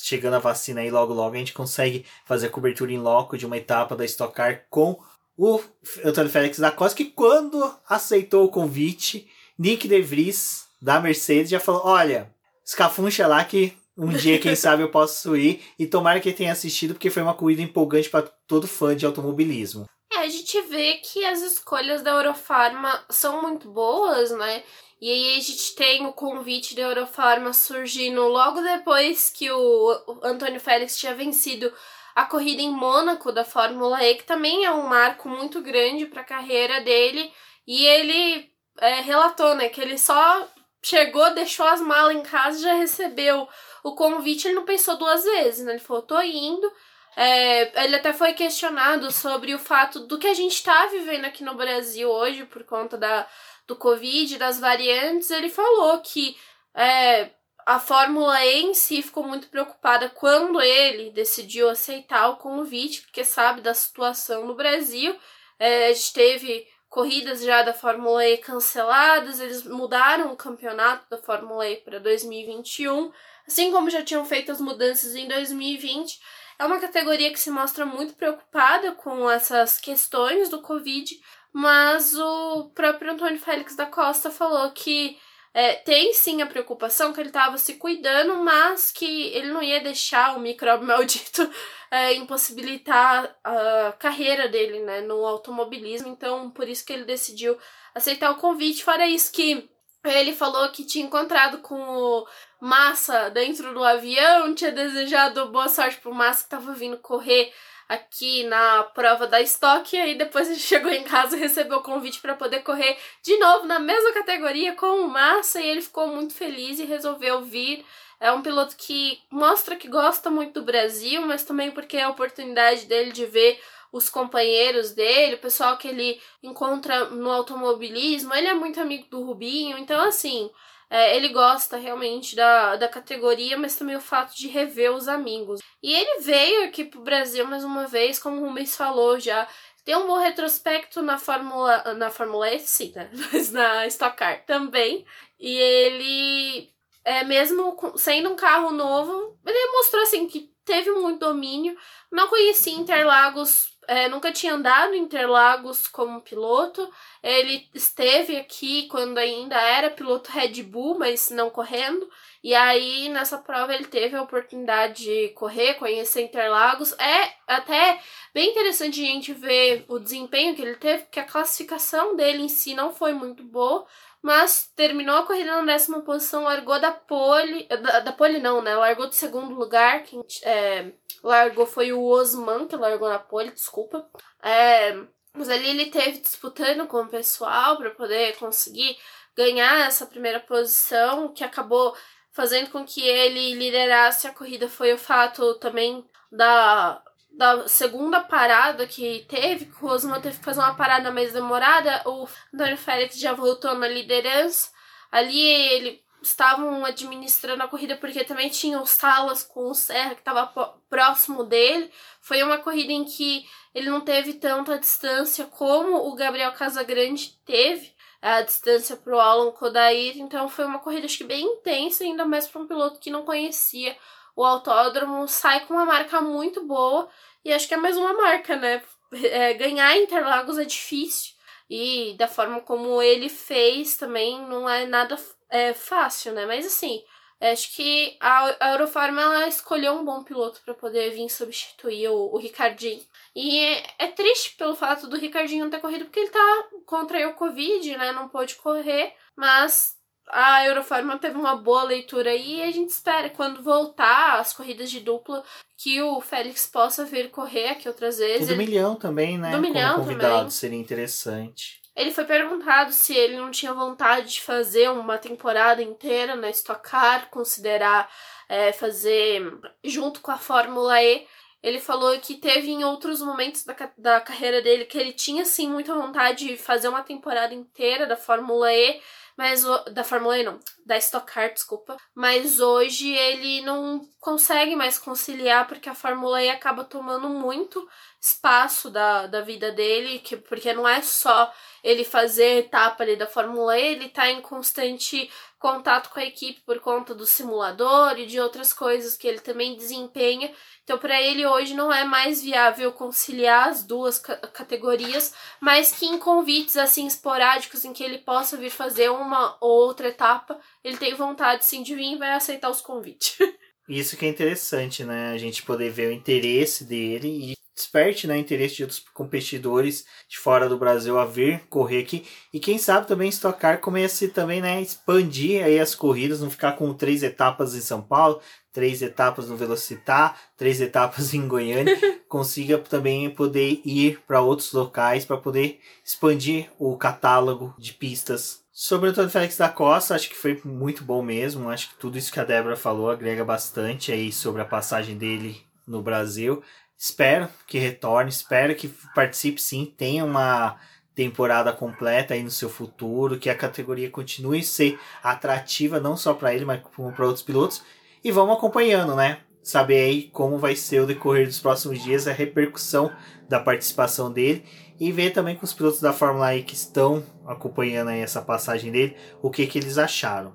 Chegando a vacina aí logo logo, a gente consegue fazer a cobertura em loco de uma etapa da Stock Car com o Antônio Félix da Costa, que quando aceitou o convite, Nick De Vries, da Mercedes, já falou: olha, escafuncha lá que um dia, quem sabe, eu posso ir. E tomara que tenha assistido, porque foi uma corrida empolgante para todo fã de automobilismo. É, a gente vê que as escolhas da Eurofarma são muito boas, né? E aí a gente tem o convite da Eurofarma surgindo logo depois que o Antônio Félix tinha vencido a corrida em Mônaco da Fórmula E, que também é um marco muito grande para a carreira dele. E ele é, relatou, né, que ele só chegou, deixou as malas em casa e já recebeu o convite. Ele não pensou duas vezes, né? Ele falou: tô indo. É, ele até foi questionado sobre o fato do que a gente está vivendo aqui no Brasil hoje por conta da, do Covid, das variantes. Ele falou que é, a Fórmula E em si ficou muito preocupada quando ele decidiu aceitar o convite, porque sabe da situação no Brasil. É, a gente teve corridas já da Fórmula E canceladas, eles mudaram o campeonato da Fórmula E para 2021, assim como já tinham feito as mudanças em 2020. É uma categoria que se mostra muito preocupada com essas questões do Covid, mas o próprio Antônio Félix da Costa falou que é, tem sim a preocupação que ele estava se cuidando, mas que ele não ia deixar o micróbio maldito é, impossibilitar a carreira dele né, no automobilismo. Então, por isso que ele decidiu aceitar o convite. Fora isso que ele falou que tinha encontrado com o Massa dentro do avião, tinha desejado boa sorte pro Massa que tava vindo correr aqui na prova da Stock, e aí depois ele chegou em casa e recebeu o convite para poder correr de novo na mesma categoria com o Massa, e ele ficou muito feliz e resolveu vir. É um piloto que mostra que gosta muito do Brasil, mas também porque é a oportunidade dele de ver os companheiros dele, o pessoal que ele encontra no automobilismo. Ele é muito amigo do Rubinho, então assim. É, ele gosta realmente da, da categoria, mas também o fato de rever os amigos. E ele veio aqui pro Brasil mais uma vez, como o Rubens falou já. Tem um bom retrospecto na Fórmula, na Fórmula E, sim, né? Mas na Stock Car também. E ele é, mesmo sendo um carro novo, ele mostrou assim que teve muito domínio. Não conhecia Interlagos, é, nunca tinha andado em Interlagos como piloto. Ele esteve aqui quando ainda era piloto Red Bull, mas não correndo. E aí, nessa prova, ele teve a oportunidade de correr, conhecer Interlagos. É até bem interessante a gente ver o desempenho que ele teve, porque a classificação dele em si não foi muito boa, mas terminou a corrida na décima posição, largou da pole. Da, da pole não, né? Largou do segundo lugar. Quem é, largou foi o Osman, que largou na pole, desculpa. É, mas ali ele teve disputando com o pessoal para poder conseguir ganhar essa primeira posição, que acabou fazendo com que ele liderasse a corrida foi o fato também da, da segunda parada que teve, que o Osman teve que fazer uma parada mais demorada, o Antônio Félix já voltou na liderança. Ali ele estavam administrando a corrida porque também tinha o Salas com o Serra que estava próximo dele. Foi uma corrida em que ele não teve tanta distância como o Gabriel Casagrande teve a distância para o Alan Kodair. Então foi uma corrida acho que bem intensa, ainda mais para um piloto que não conhecia o autódromo. Sai com uma marca muito boa e acho que é mais uma marca, né? É, ganhar Interlagos é difícil e da forma como ele fez também não é nada é, fácil, né? Mas assim, Acho que a, Eurofarma ela escolheu um bom piloto para poder vir substituir o, o Ricardinho. E é, é, triste pelo fato do Ricardinho não ter corrido, porque ele tá contra o Covid, né? Não pôde correr, mas a Eurofarma teve uma boa leitura aí e a gente espera quando voltar as corridas de dupla que o Félix possa vir correr aqui outras vezes. E do milhão também, né? Do milhão Como convidado também. seria interessante. Ele foi perguntado se ele não tinha vontade de fazer uma temporada inteira na Stock Car, considerar é, fazer junto com a Fórmula E. Ele falou que teve em outros momentos da, da carreira dele que ele tinha sim muita vontade de fazer uma temporada inteira da Fórmula E, mas da Fórmula não, da Stock Car, desculpa. Mas hoje ele não consegue mais conciliar porque a Fórmula E acaba tomando muito espaço da, da vida dele, que, porque não é só ele fazer etapa ali da Fórmula E, ele tá em constante contato com a equipe por conta do simulador e de outras coisas que ele também desempenha. Então, para ele hoje não é mais viável conciliar as duas categorias, mas que em convites assim esporádicos em que ele possa vir fazer uma ou outra etapa, ele tem vontade sim de vir e vai aceitar os convites. Isso que é interessante, né? A gente poder ver o interesse dele e desperte né, interesse de outros competidores de fora do Brasil a vir correr aqui. E quem sabe também Stock Car comece também né, expandir aí as corridas, não ficar com três etapas em São Paulo, três etapas no Velocitar, três etapas em Goiânia, consiga também poder ir para outros locais para poder expandir o catálogo de pistas. Sobre o Antônio Félix da Costa, acho que foi muito bom mesmo. Acho que tudo isso que a Débora falou agrega bastante aí sobre a passagem dele no Brasil. Espero que retorne, espero que participe sim, tenha uma temporada completa aí no seu futuro, que a categoria continue a ser atrativa não só para ele, mas para outros pilotos. E vamos acompanhando, né? Saber aí como vai ser o decorrer dos próximos dias, a repercussão da participação dele e ver também com os pilotos da Fórmula E que estão acompanhando aí essa passagem dele, o que, que eles acharam.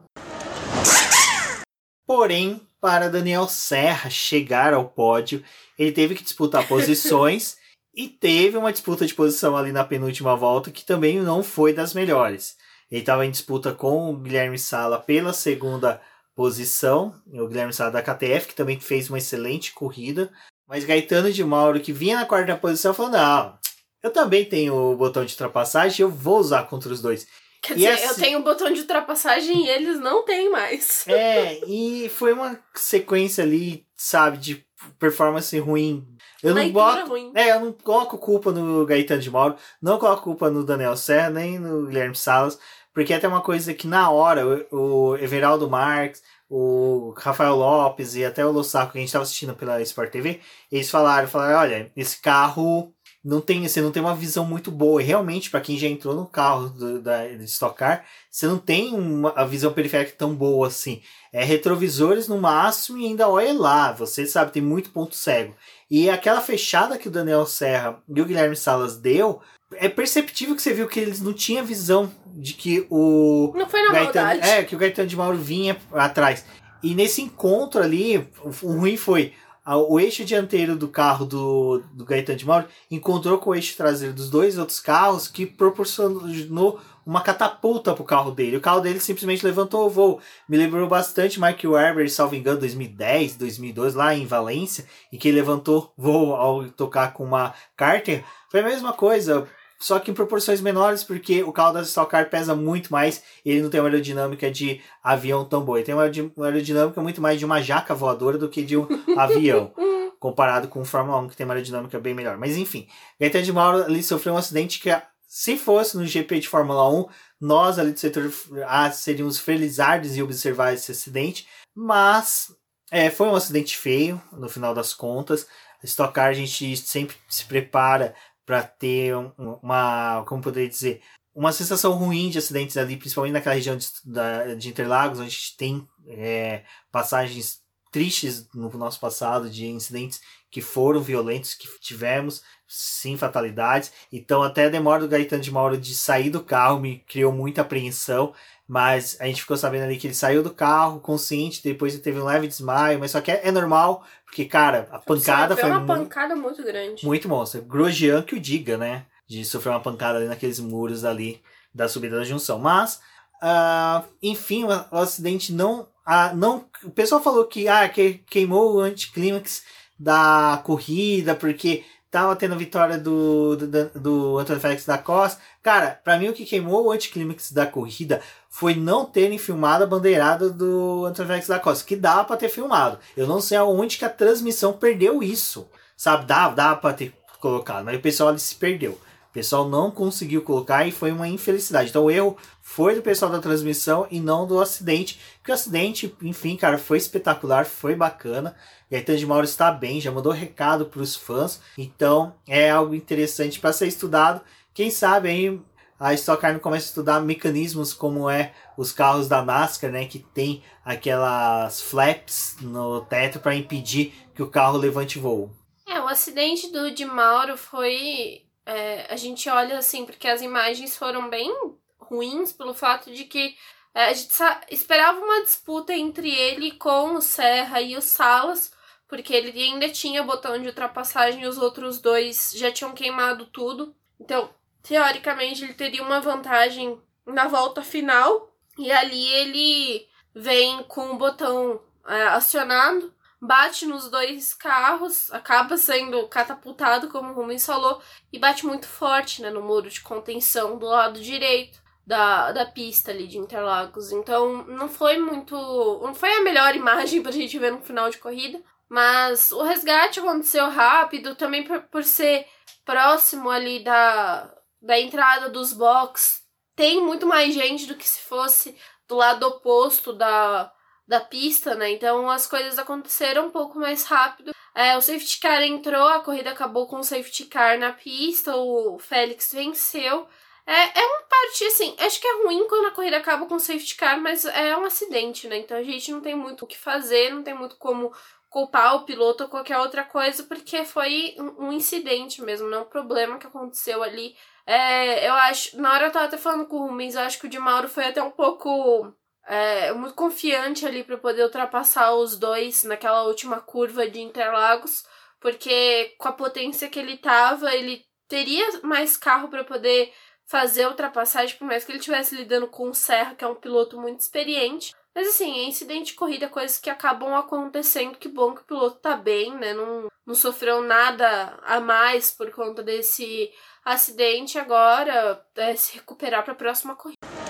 Porém, para Daniel Serra chegar ao pódio, ele teve que disputar posições e teve uma disputa de posição ali na penúltima volta que também não foi das melhores. Ele estava em disputa com o Guilherme Sala pela segunda posição, o Guilherme Sala da KTF, que também fez uma excelente corrida, mas Gaetano de Mauro, que vinha na quarta posição, falou: Não, eu também tenho o botão de ultrapassagem, eu vou usar contra os dois. Quer dizer, assim, eu tenho um botão de ultrapassagem e eles não têm mais. É, e foi uma sequência ali, sabe, de performance ruim. Eu não boto, ruim. É, eu não coloco culpa no Gaetano de Mauro, não coloco culpa no Daniel Serra, nem no Guilherme Salas, porque é até uma coisa que na hora o, o Everaldo Marques, o Rafael Lopes e até o Lossaco que a gente estava assistindo pela Sport TV, eles falaram, falaram, olha, esse carro não tem, você não tem uma visão muito boa. E realmente, para quem já entrou no carro do, da, de Stock Car, você não tem uma a visão periférica tão boa assim. É retrovisores no máximo e ainda olha lá. Você sabe, tem muito ponto cego. E aquela fechada que o Daniel Serra e o Guilherme Salas deu, é perceptível que você viu que eles não tinham visão de que o. Não foi na Gaetano, maldade. é, que o Gaetano de Mauro vinha atrás. E nesse encontro ali, o o ruim foi. O eixo dianteiro do carro do, do Gaetano de Mauro encontrou com o eixo traseiro dos dois outros carros que proporcionou uma catapulta pro carro dele. O carro dele simplesmente levantou o voo. Me lembrou bastante Mike Webber, salvo engano, 2010, 2012, lá em Valência, e que ele levantou voo ao tocar com uma Carter. Foi a mesma coisa, só que em proporções menores, porque o carro da Stock Car pesa muito mais e ele não tem uma aerodinâmica de avião tão boa. Ele tem uma aerodi- uma aerodinâmica muito mais de uma jaca voadora do que de um avião. Comparado com o Fórmula 1, que tem uma aerodinâmica bem melhor. Mas enfim, Gaetano de Mauro ali sofreu um acidente que, se fosse no GP de Fórmula 1, nós ali do setor A seríamos felizardos em observar esse acidente. Mas é, foi um acidente feio, no final das contas. Stock Car a gente sempre se prepara para ter um- uma, como poderia dizer, uma sensação ruim de acidentes ali, principalmente naquela região de, da- de Interlagos, onde a gente tem é, passagens tristes no nosso passado de incidentes que foram violentos, que tivemos, sim, fatalidades. Então, até a demora do Gaetano de Mauro de sair do carro me criou muita apreensão. Mas a gente ficou sabendo ali que ele saiu do carro consciente, depois ele teve um leve desmaio, mas só que é, é normal, porque, cara, a pancada foi foi uma pancada muito grande. muito monstro. Grosjean que o diga, né? De sofrer uma pancada ali naqueles muros ali da subida da junção. Mas, ah, enfim, o, o acidente não, ah, não. O pessoal falou que, ah, que queimou o anticlímax da corrida, porque tava tendo vitória do, do, do Antônio Félix da Costa. Cara, pra mim o que queimou o anticlímax da corrida foi não terem filmado a bandeirada do Antônio Félix da Costa, que dava pra ter filmado. Eu não sei aonde que a transmissão perdeu isso. Sabe, dava, dava pra ter colocado, mas o pessoal se perdeu. Pessoal não conseguiu colocar e foi uma infelicidade. Então o erro foi do pessoal da transmissão e não do acidente. Porque o acidente, enfim, cara, foi espetacular, foi bacana. Gaetano de Mauro está bem, já mandou recado para os fãs. Então é algo interessante para ser estudado. Quem sabe aí a Stock Car começa a estudar mecanismos como é os carros da NASCAR, né, que tem aquelas flaps no teto para impedir que o carro levante voo. É, o acidente do de Mauro foi. É, a gente olha assim, porque as imagens foram bem ruins pelo fato de que é, a gente esperava uma disputa entre ele com o Serra e o Salas, porque ele ainda tinha botão de ultrapassagem e os outros dois já tinham queimado tudo. Então, teoricamente, ele teria uma vantagem na volta final. E ali ele vem com o botão é, acionado bate nos dois carros, acaba sendo catapultado, como o Rubens falou, e bate muito forte né, no muro de contenção do lado direito da, da pista ali de Interlagos. Então não foi muito. não foi a melhor imagem pra gente ver no final de corrida. Mas o resgate aconteceu rápido, também por, por ser próximo ali da, da entrada dos box. Tem muito mais gente do que se fosse do lado oposto da, da pista, né? Então as coisas aconteceram um pouco mais rápido. É, o safety car entrou, a corrida acabou com o safety car na pista, o Félix venceu. É, é uma parte, assim, acho que é ruim quando a corrida acaba com o safety car, mas é um acidente, né? Então a gente não tem muito o que fazer, não tem muito como culpar o piloto ou qualquer outra coisa, porque foi um, incidente mesmo, não é um problema que aconteceu ali. É, eu acho, na hora eu tava até falando com o Rubens, eu acho que o de Mauro foi até um pouco é, muito confiante ali para poder ultrapassar os dois naquela última curva de Interlagos, porque com a potência que ele tava, ele teria mais carro para poder fazer a ultrapassagem, por mais que ele estivesse lidando com o Serra, que é um piloto muito experiente. Mas assim, é incidente de corrida, coisas que acabam acontecendo. Que bom que o piloto tá bem, né? Não, não sofreu nada a mais por conta desse acidente. Agora é se recuperar para a próxima corrida.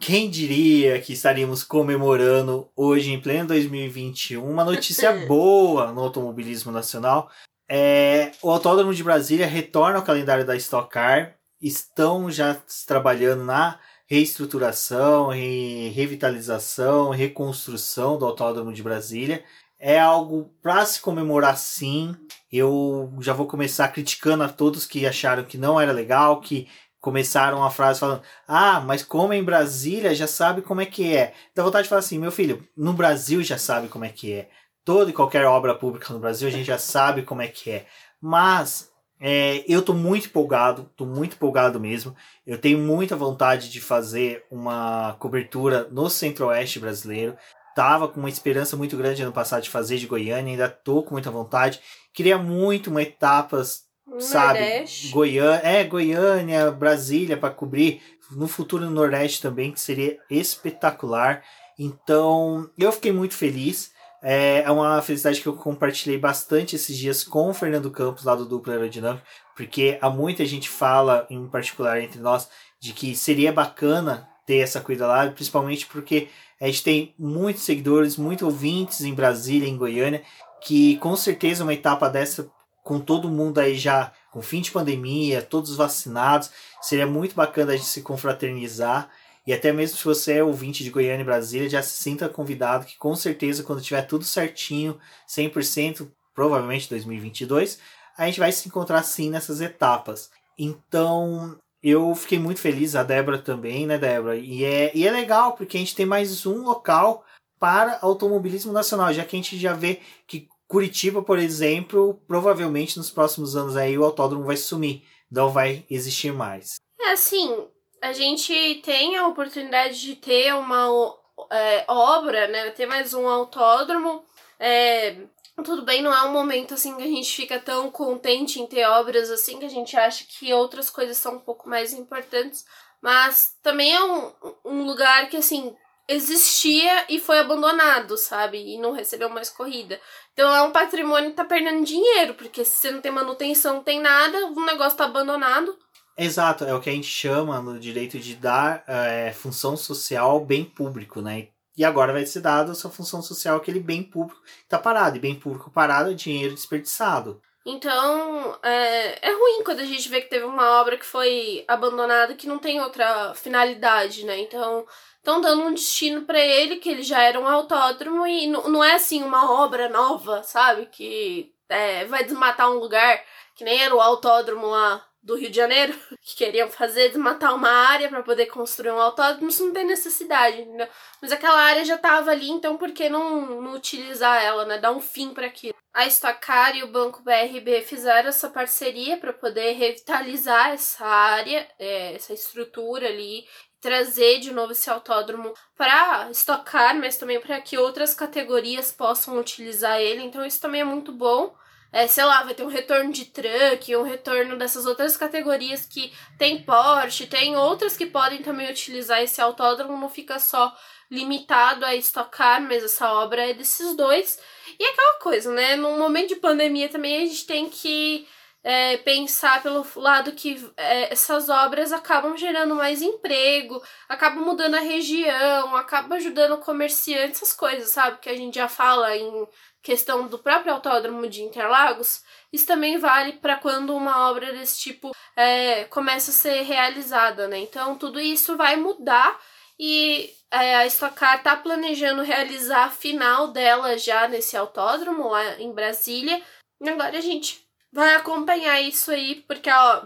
Quem diria que estaríamos comemorando hoje, em pleno 2021, uma notícia boa no automobilismo nacional. É, o Autódromo de Brasília retorna ao calendário da Stock Car. Estão já trabalhando na reestruturação, re revitalização, reconstrução do Autódromo de Brasília. É algo para se comemorar sim. Eu já vou começar criticando a todos que acharam que não era legal, que começaram a frase falando: Ah, mas como é em Brasília já sabe como é que é. Dá vontade de falar assim: Meu filho, no Brasil já sabe como é que é. Toda e qualquer obra pública no Brasil a gente já sabe como é que é. Mas É, eu tô muito empolgado, tô muito empolgado mesmo. Eu tenho muita vontade de fazer uma cobertura no Centro-Oeste brasileiro. Tava com uma esperança muito grande ano passado de fazer de Goiânia, ainda tô com muita vontade. Queria muito uma etapa, sabe? Goiânia, é, Goiânia, Brasília para cobrir. No futuro no Nordeste também, que seria espetacular. Então, eu fiquei muito feliz. É, é uma felicidade que eu compartilhei bastante esses dias com o Fernando Campos, lá do Dupla Aerodinâmica, porque há muita gente fala, em particular entre nós, de que seria bacana ter essa corrida lá, principalmente porque a gente tem muitos seguidores, muitos ouvintes em Brasília, em Goiânia, que com certeza uma etapa dessa, com todo mundo aí já com fim de pandemia, todos vacinados, seria muito bacana a gente se confraternizar e até mesmo se você é ouvinte de Goiânia e Brasília, já se sinta convidado que com certeza quando tiver tudo certinho, 100%, provavelmente 2022, a gente vai se encontrar sim nessas etapas. Então, eu fiquei muito feliz, a Débora também, né, Débora? E é, e é legal, porque a gente tem mais um local para automobilismo nacional, já que a gente já vê que Curitiba, por exemplo, provavelmente nos próximos anos aí o autódromo vai sumir, não vai existir mais. É assim, a gente tem a oportunidade de ter uma é, obra, né? Ter mais um autódromo. É, tudo bem, não é um momento assim que a gente fica tão contente em ter obras assim, que a gente acha que outras coisas são um pouco mais importantes. Mas também é um, um lugar que, assim, existia e foi abandonado, sabe? E não recebeu mais corrida. Então é um patrimônio que tá perdendo dinheiro, porque se você não tem manutenção, não tem nada, o negócio tá abandonado. Exato, é o que a gente chama no direito de dar é, função social ao bem público, né? E agora vai ser dado essa função social aquele bem público que está parado. E bem público parado é dinheiro desperdiçado. Então, é, é ruim quando a gente vê que teve uma obra que foi abandonada que não tem outra finalidade, né? Então, estão dando um destino para ele, que ele já era um autódromo e não é assim uma obra nova, sabe? Que é, vai desmatar um lugar, que nem era o autódromo lá do Rio de Janeiro que queriam fazer desmatar uma área para poder construir um autódromo, isso não tem necessidade, entendeu? Mas aquela área já estava ali, então por que não, não utilizar ela, né? Dar um fim para aquilo. A Stock Car e o Banco BRB fizeram essa parceria para poder revitalizar essa área, é, essa estrutura ali, trazer de novo esse autódromo para estocar, mas também para que outras categorias possam utilizar ele. Então isso também é muito bom é, sei lá, vai ter um retorno de truck, um retorno dessas outras categorias que tem Porsche, tem outras que podem também utilizar esse autódromo, não fica só limitado a estocar, mas essa obra é desses dois. E é aquela coisa, né? Num momento de pandemia também a gente tem que é, pensar pelo lado que é, essas obras acabam gerando mais emprego, acabam mudando a região, acabam ajudando o comerciante, essas coisas, sabe? Que a gente já fala em questão do próprio autódromo de Interlagos, isso também vale para quando uma obra desse tipo é, começa a ser realizada, né? Então tudo isso vai mudar e é, a Stock Car está planejando realizar a final dela já nesse autódromo lá em Brasília. E agora a gente vai acompanhar isso aí, porque ó,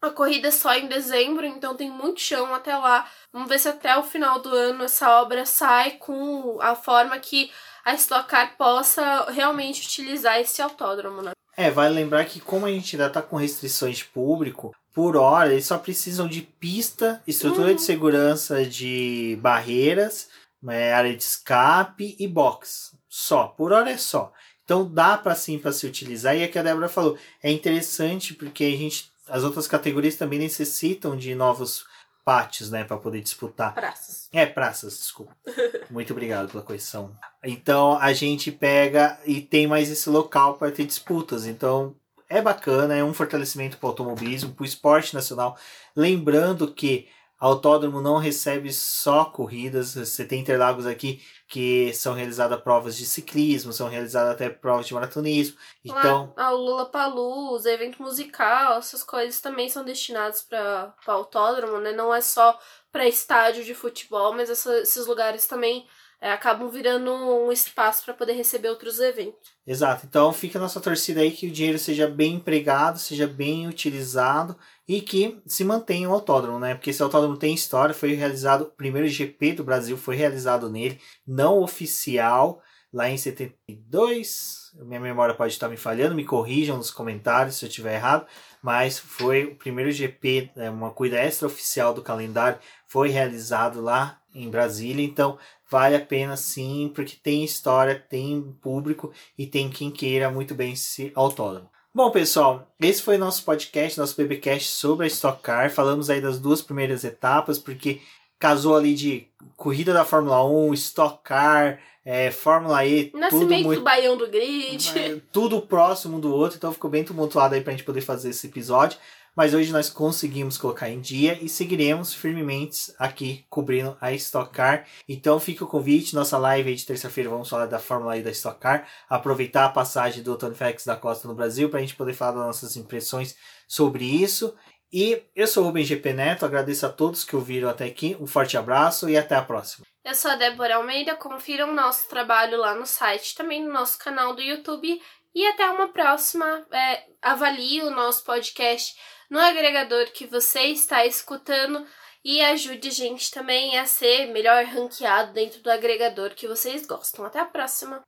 a corrida é só em dezembro, então tem muito chão até lá. Vamos ver se até o final do ano essa obra sai com a forma que a Stock Car possa realmente utilizar esse autódromo, né? É, vale lembrar que como a gente ainda está com restrições de público, por hora eles só precisam de pista, estrutura uhum. de segurança de barreiras, é, área de escape e box. Só, por hora é só. Então dá para sim para se utilizar. E é que a Débora falou, é interessante porque a gente, as outras categorias também necessitam de novos pátios, né, para poder disputar. Praças. É, praças, desculpa. Muito obrigado pela correção. Então a gente pega e tem mais esse local para ter disputas. Então é bacana, é um fortalecimento para o automobilismo, para o esporte nacional. Lembrando que Autódromo não recebe só corridas, você tem Interlagos aqui que são realizadas provas de ciclismo, são realizadas até provas de maratonismo. Então, a Lula Palusa, evento musical, essas coisas também são destinadas para autódromo, né? Não é só para estádio de futebol, mas essa, esses lugares também é, acabam virando um espaço para poder receber outros eventos. Exato. Então fica a nossa torcida aí que o dinheiro seja bem empregado, seja bem utilizado e que se mantenha o autódromo, né? Porque esse autódromo tem história, foi realizado, o primeiro GP do Brasil foi realizado nele, não oficial, lá em 72, minha memória pode estar me falhando, me corrijam nos comentários se eu estiver errado, mas foi o primeiro GP, né, uma corrida extra-oficial do calendário, foi realizado lá em Brasília, então vale a pena sim, porque tem história, tem público e tem quem queira muito bem esse autódromo. Bom, pessoal, esse foi nosso podcast, nosso BBcast sobre a Stock Car. Falamos aí das duas primeiras etapas, porque casou ali de corrida da Fórmula 1, Stock Car, é, Fórmula E. Nascimento tudo muito, do Baião do Grid. Tudo próximo do outro, então ficou bem tumultuado aí pra gente poder fazer esse episódio. Mas hoje nós conseguimos colocar em dia e seguiremos firmemente aqui cobrindo a Stock Car. Então fica o convite, nossa live de terça-feira vamos falar da Fórmula E da Stock Car, aproveitar a passagem do Tony Félix da Costa no Brasil para a gente poder falar das nossas impressões sobre isso. E eu sou o Rubem GP Neto, agradeço a todos que ouviram até aqui, um forte abraço e até a próxima. Eu sou a Débora Almeida, confiram o nosso trabalho lá no site, também no nosso canal do YouTube. E até uma próxima. É, avalie o nosso podcast no agregador que você está escutando e ajude a gente também a ser melhor ranqueado dentro do agregador que vocês gostam. Até a próxima!